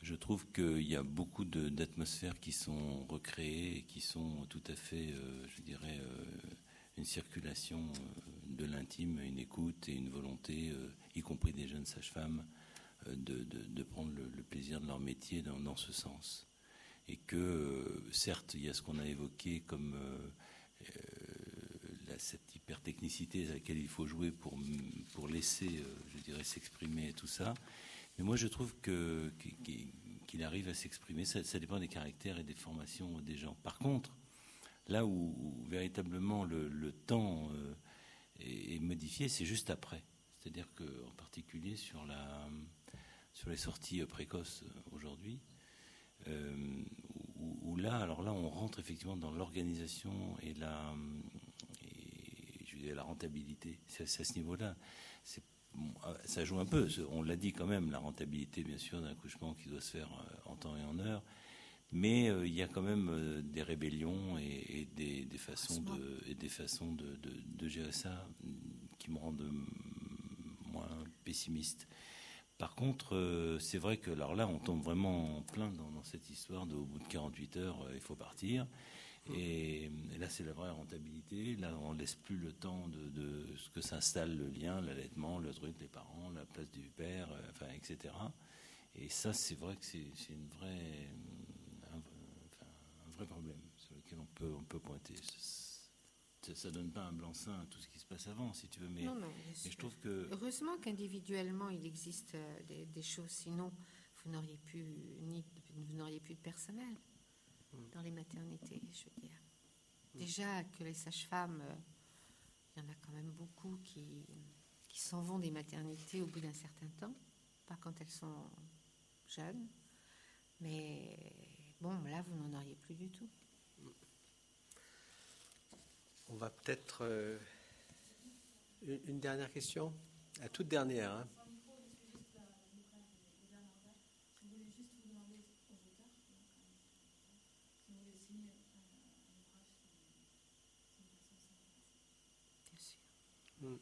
je trouve qu'il y a beaucoup d'atmosphères qui sont recréées et qui sont tout à fait, euh, je dirais, une circulation de l'intime, une écoute et une volonté, euh, y compris des jeunes sages-femmes, euh, de, prendre le, plaisir de leur métier dans, ce sens. Et que, euh, certes, il y a ce qu'on a évoqué comme cette hypertechnicité à laquelle il faut jouer pour, pour laisser, je dirais, s'exprimer tout ça. Mais moi, je trouve que, qu'il arrive à s'exprimer. Ça, dépend des caractères et des formations des gens. Par contre, là où, véritablement le, temps est, modifié, c'est juste après. C'est-à-dire qu'en particulier sur, la, sur les sorties précoces euh, aujourd'hui, euh, où, là, alors là, on rentre effectivement dans l'organisation et la, et, la rentabilité. C'est à ce niveau-là. Ah, ça joue un peu. On l'a dit quand même, la rentabilité, bien sûr, d'un accouchement qui doit se faire euh, en temps et en heure. Mais euh, il y a quand même euh, des rébellions et, des, façons, de, et des façons de, gérer ça mm, qui me rendent mm, moins pessimiste. Par contre, euh, c'est vrai que alors là, on tombe vraiment en plein dans, cette histoire de au bout de 48 heures, il faut partir. Et, là, c'est la vraie rentabilité. Là, on laisse plus le temps de, ce que s'installe le lien, l'allaitement, le truc, les parents, la place du père, enfin, etc. Et ça, c'est vrai que c'est une vraie vrai problème sur lequel on peut, on peut pointer. Ça ne donne pas un blanc-seing à tout ce qui se passe avant, si tu veux, mais, je trouve que... Heureusement qu'individuellement, il existe euh, des, choses, sinon vous n'auriez plus, ni, vous n'auriez plus de personnel dans les maternités, je veux dire. Déjà que les sages-femmes euh, Il y en a quand même beaucoup qui, qui s'en vont des maternités au bout d'un certain temps, pas quand elles sont jeunes. Mais bon, là, vous n'en auriez plus du tout. On va peut-être. euh, une, dernière question La toute dernière. hein. Sûr.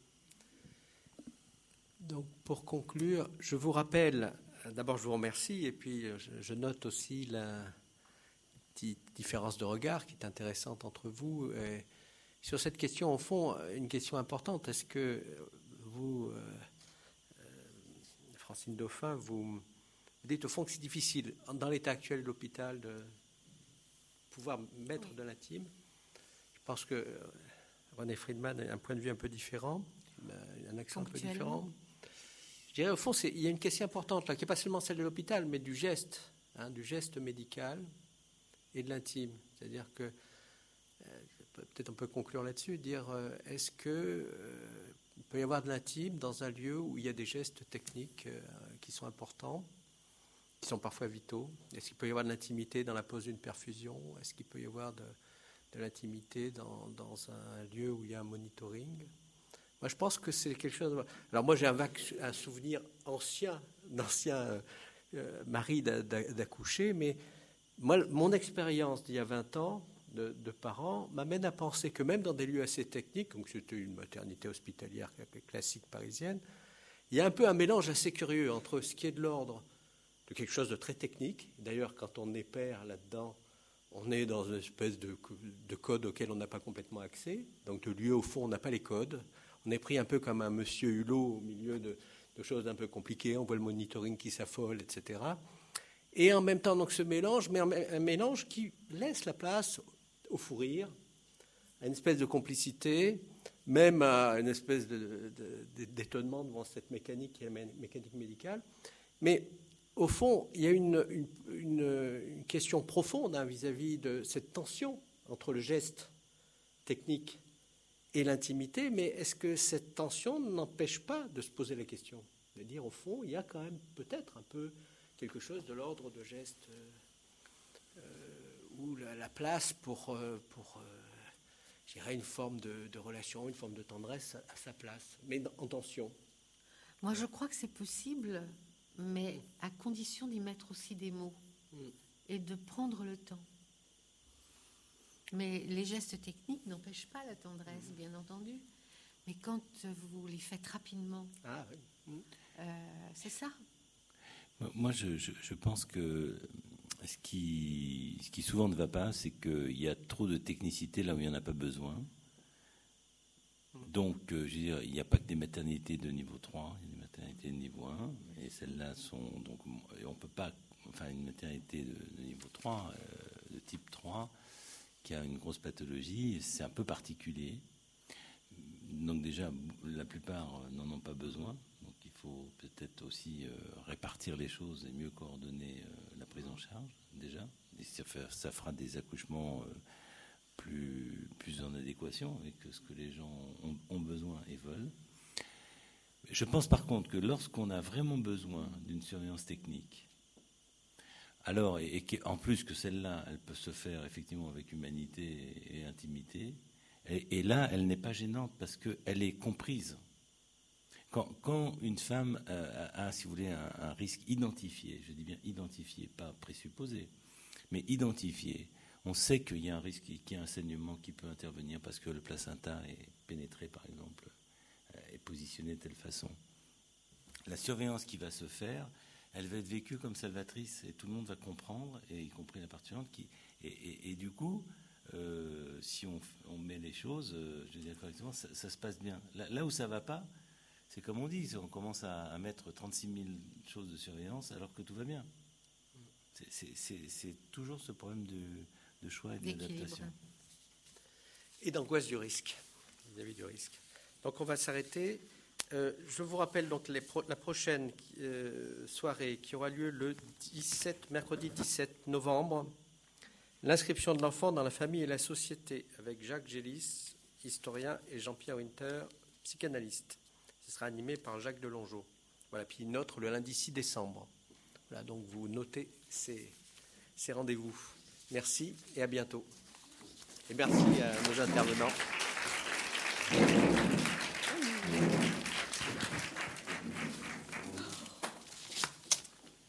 Donc, pour conclure, je vous rappelle, d'abord, je vous remercie, et puis euh, je note aussi la petite différence de regard qui est intéressante entre vous. Et sur cette question, au fond, euh, une question importante est-ce que vous, euh, euh, Francine Dauphin, vous dites au fond que c'est difficile, dans l'état actuel de l'hôpital, de pouvoir mettre de l'intime? Je pense que euh, René Friedman a un point de vue un peu différent, un accent un peu différent. Je dirais, au fond, il y a une question importante, là, qui n'est pas seulement celle de l'hôpital, mais du geste, hein, du geste médical et de l'intime. C'est-à-dire que, euh, peut-être on peut conclure là-dessus, dire, euh, est-ce que euh, peut y avoir de l'intime dans un lieu où il y a des gestes techniques qui sont importants, qui sont parfois vitaux? Est-ce qu'il peut y avoir de l'intimité dans la pose d'une perfusion? Est-ce qu'il peut y avoir de, l'intimité dans, dans un lieu où il y a un monitoring? Moi, je pense que c'est quelque chose. Alors, moi, j'ai un, souvenir ancien, d'ancien mari d'a- d'a- d'accoucher, mais mon expérience d'il y a 20 ans de, parents m'amène à penser que même dans des lieux assez techniques, donc c'était une maternité hospitalière classique parisienne, il y a un peu un mélange assez curieux entre ce qui est de l'ordre de quelque chose de très technique. D'ailleurs, quand on est père là-dedans, on est dans une espèce de, co- de code auquel on n'a pas complètement accès. Donc, de lieu, au fond, on n'a pas les codes. On est pris un peu comme un monsieur Hulot au milieu de choses un peu compliquées. On voit le monitoring qui s'affole, etc. Et en même temps, donc, ce mélange, mais un, mélange qui laisse la place au fou rire, à une espèce de complicité, même à une espèce d'étonnement devant cette mécanique qui est la mé- mécanique médicale. Mais au fond, il y a une question profonde hein, vis-à-vis de cette tension entre le geste technique et l'intimité, mais est-ce que cette tension n'empêche pas de se poser la question De dire, au fond, il y a quand même peut-être un peu quelque chose de l'ordre de geste euh, euh, où la, la place pour, euh, pour euh, je dirais, une forme de, de relation, une forme de tendresse à sa place, mais en tension. Moi, je crois que c'est possible, mais à condition d'y mettre aussi des mots Mm. et de prendre le temps. Mais les gestes techniques n'empêchent pas la tendresse, Mm. bien entendu. Mais quand vous les faites rapidement, Ah, oui. euh, c'est ça. Moi- je, pense que ce qui, ce qui souvent ne va pas, c'est qu'il y a trop de technicité là où il n'y en a pas besoin. Donc, euh, je veux dire, il n'y a pas que des maternités de niveau 3, il y a des maternités de niveau 1, et celles-là sont. Donc, on peut pas. Enfin, une maternité de, de niveau 3, euh, de type 3, qui a une grosse pathologie, c'est un peu particulier. Donc, déjà, la plupart euh, n'en ont pas besoin. Faut peut-être aussi euh, répartir les choses et mieux coordonner euh, la prise en charge, déjà. Et ça, fera des accouchements. euh, plus, en adéquation avec ce que les gens ont, besoin et veulent. Je pense par contre que lorsqu'on a vraiment besoin d'une surveillance technique, alors, et, et qu'en plus que celle-là, elle peut se faire effectivement avec humanité et, et intimité, et, et là, elle n'est pas gênante parce qu'elle est comprise. Quand, une femme euh, a, si vous voulez, un, risque identifié, je dis bien identifié, pas présupposé, mais identifié, on sait qu'il y a un risque, qu'il y a un saignement qui peut intervenir parce que le placenta est pénétré, par exemple, euh, est positionné de telle façon. La surveillance qui va se faire, elle va être vécue comme salvatrice et tout le monde va comprendre, y compris la participante. Qui, et, du coup, euh, si on, met les choses, je veux dire correctement, ça, se passe bien. Là, là où ça va pas, c'est comme on dit, on commence à, à, mettre 36 000 choses de surveillance alors que tout va bien. C'est toujours ce problème de, de choix et d'adaptation. Et d'angoisse du risque, vis-à-vis -vis du risque. Donc on va s'arrêter. Euh, je vous rappelle donc les pro la prochaine euh, soirée qui aura lieu le 17, mercredi 17 novembre. L'inscription de l'enfant dans la famille et la société avec Jacques Gélis historien, et Jean-Pierre Winter, psychanalyste. Ce sera animé par Jacques Delongeau. Voilà, puis une autre le lundi 6 décembre. Voilà, donc vous notez ces, ces rendez-vous. Merci et à bientôt. Et merci à nos intervenants.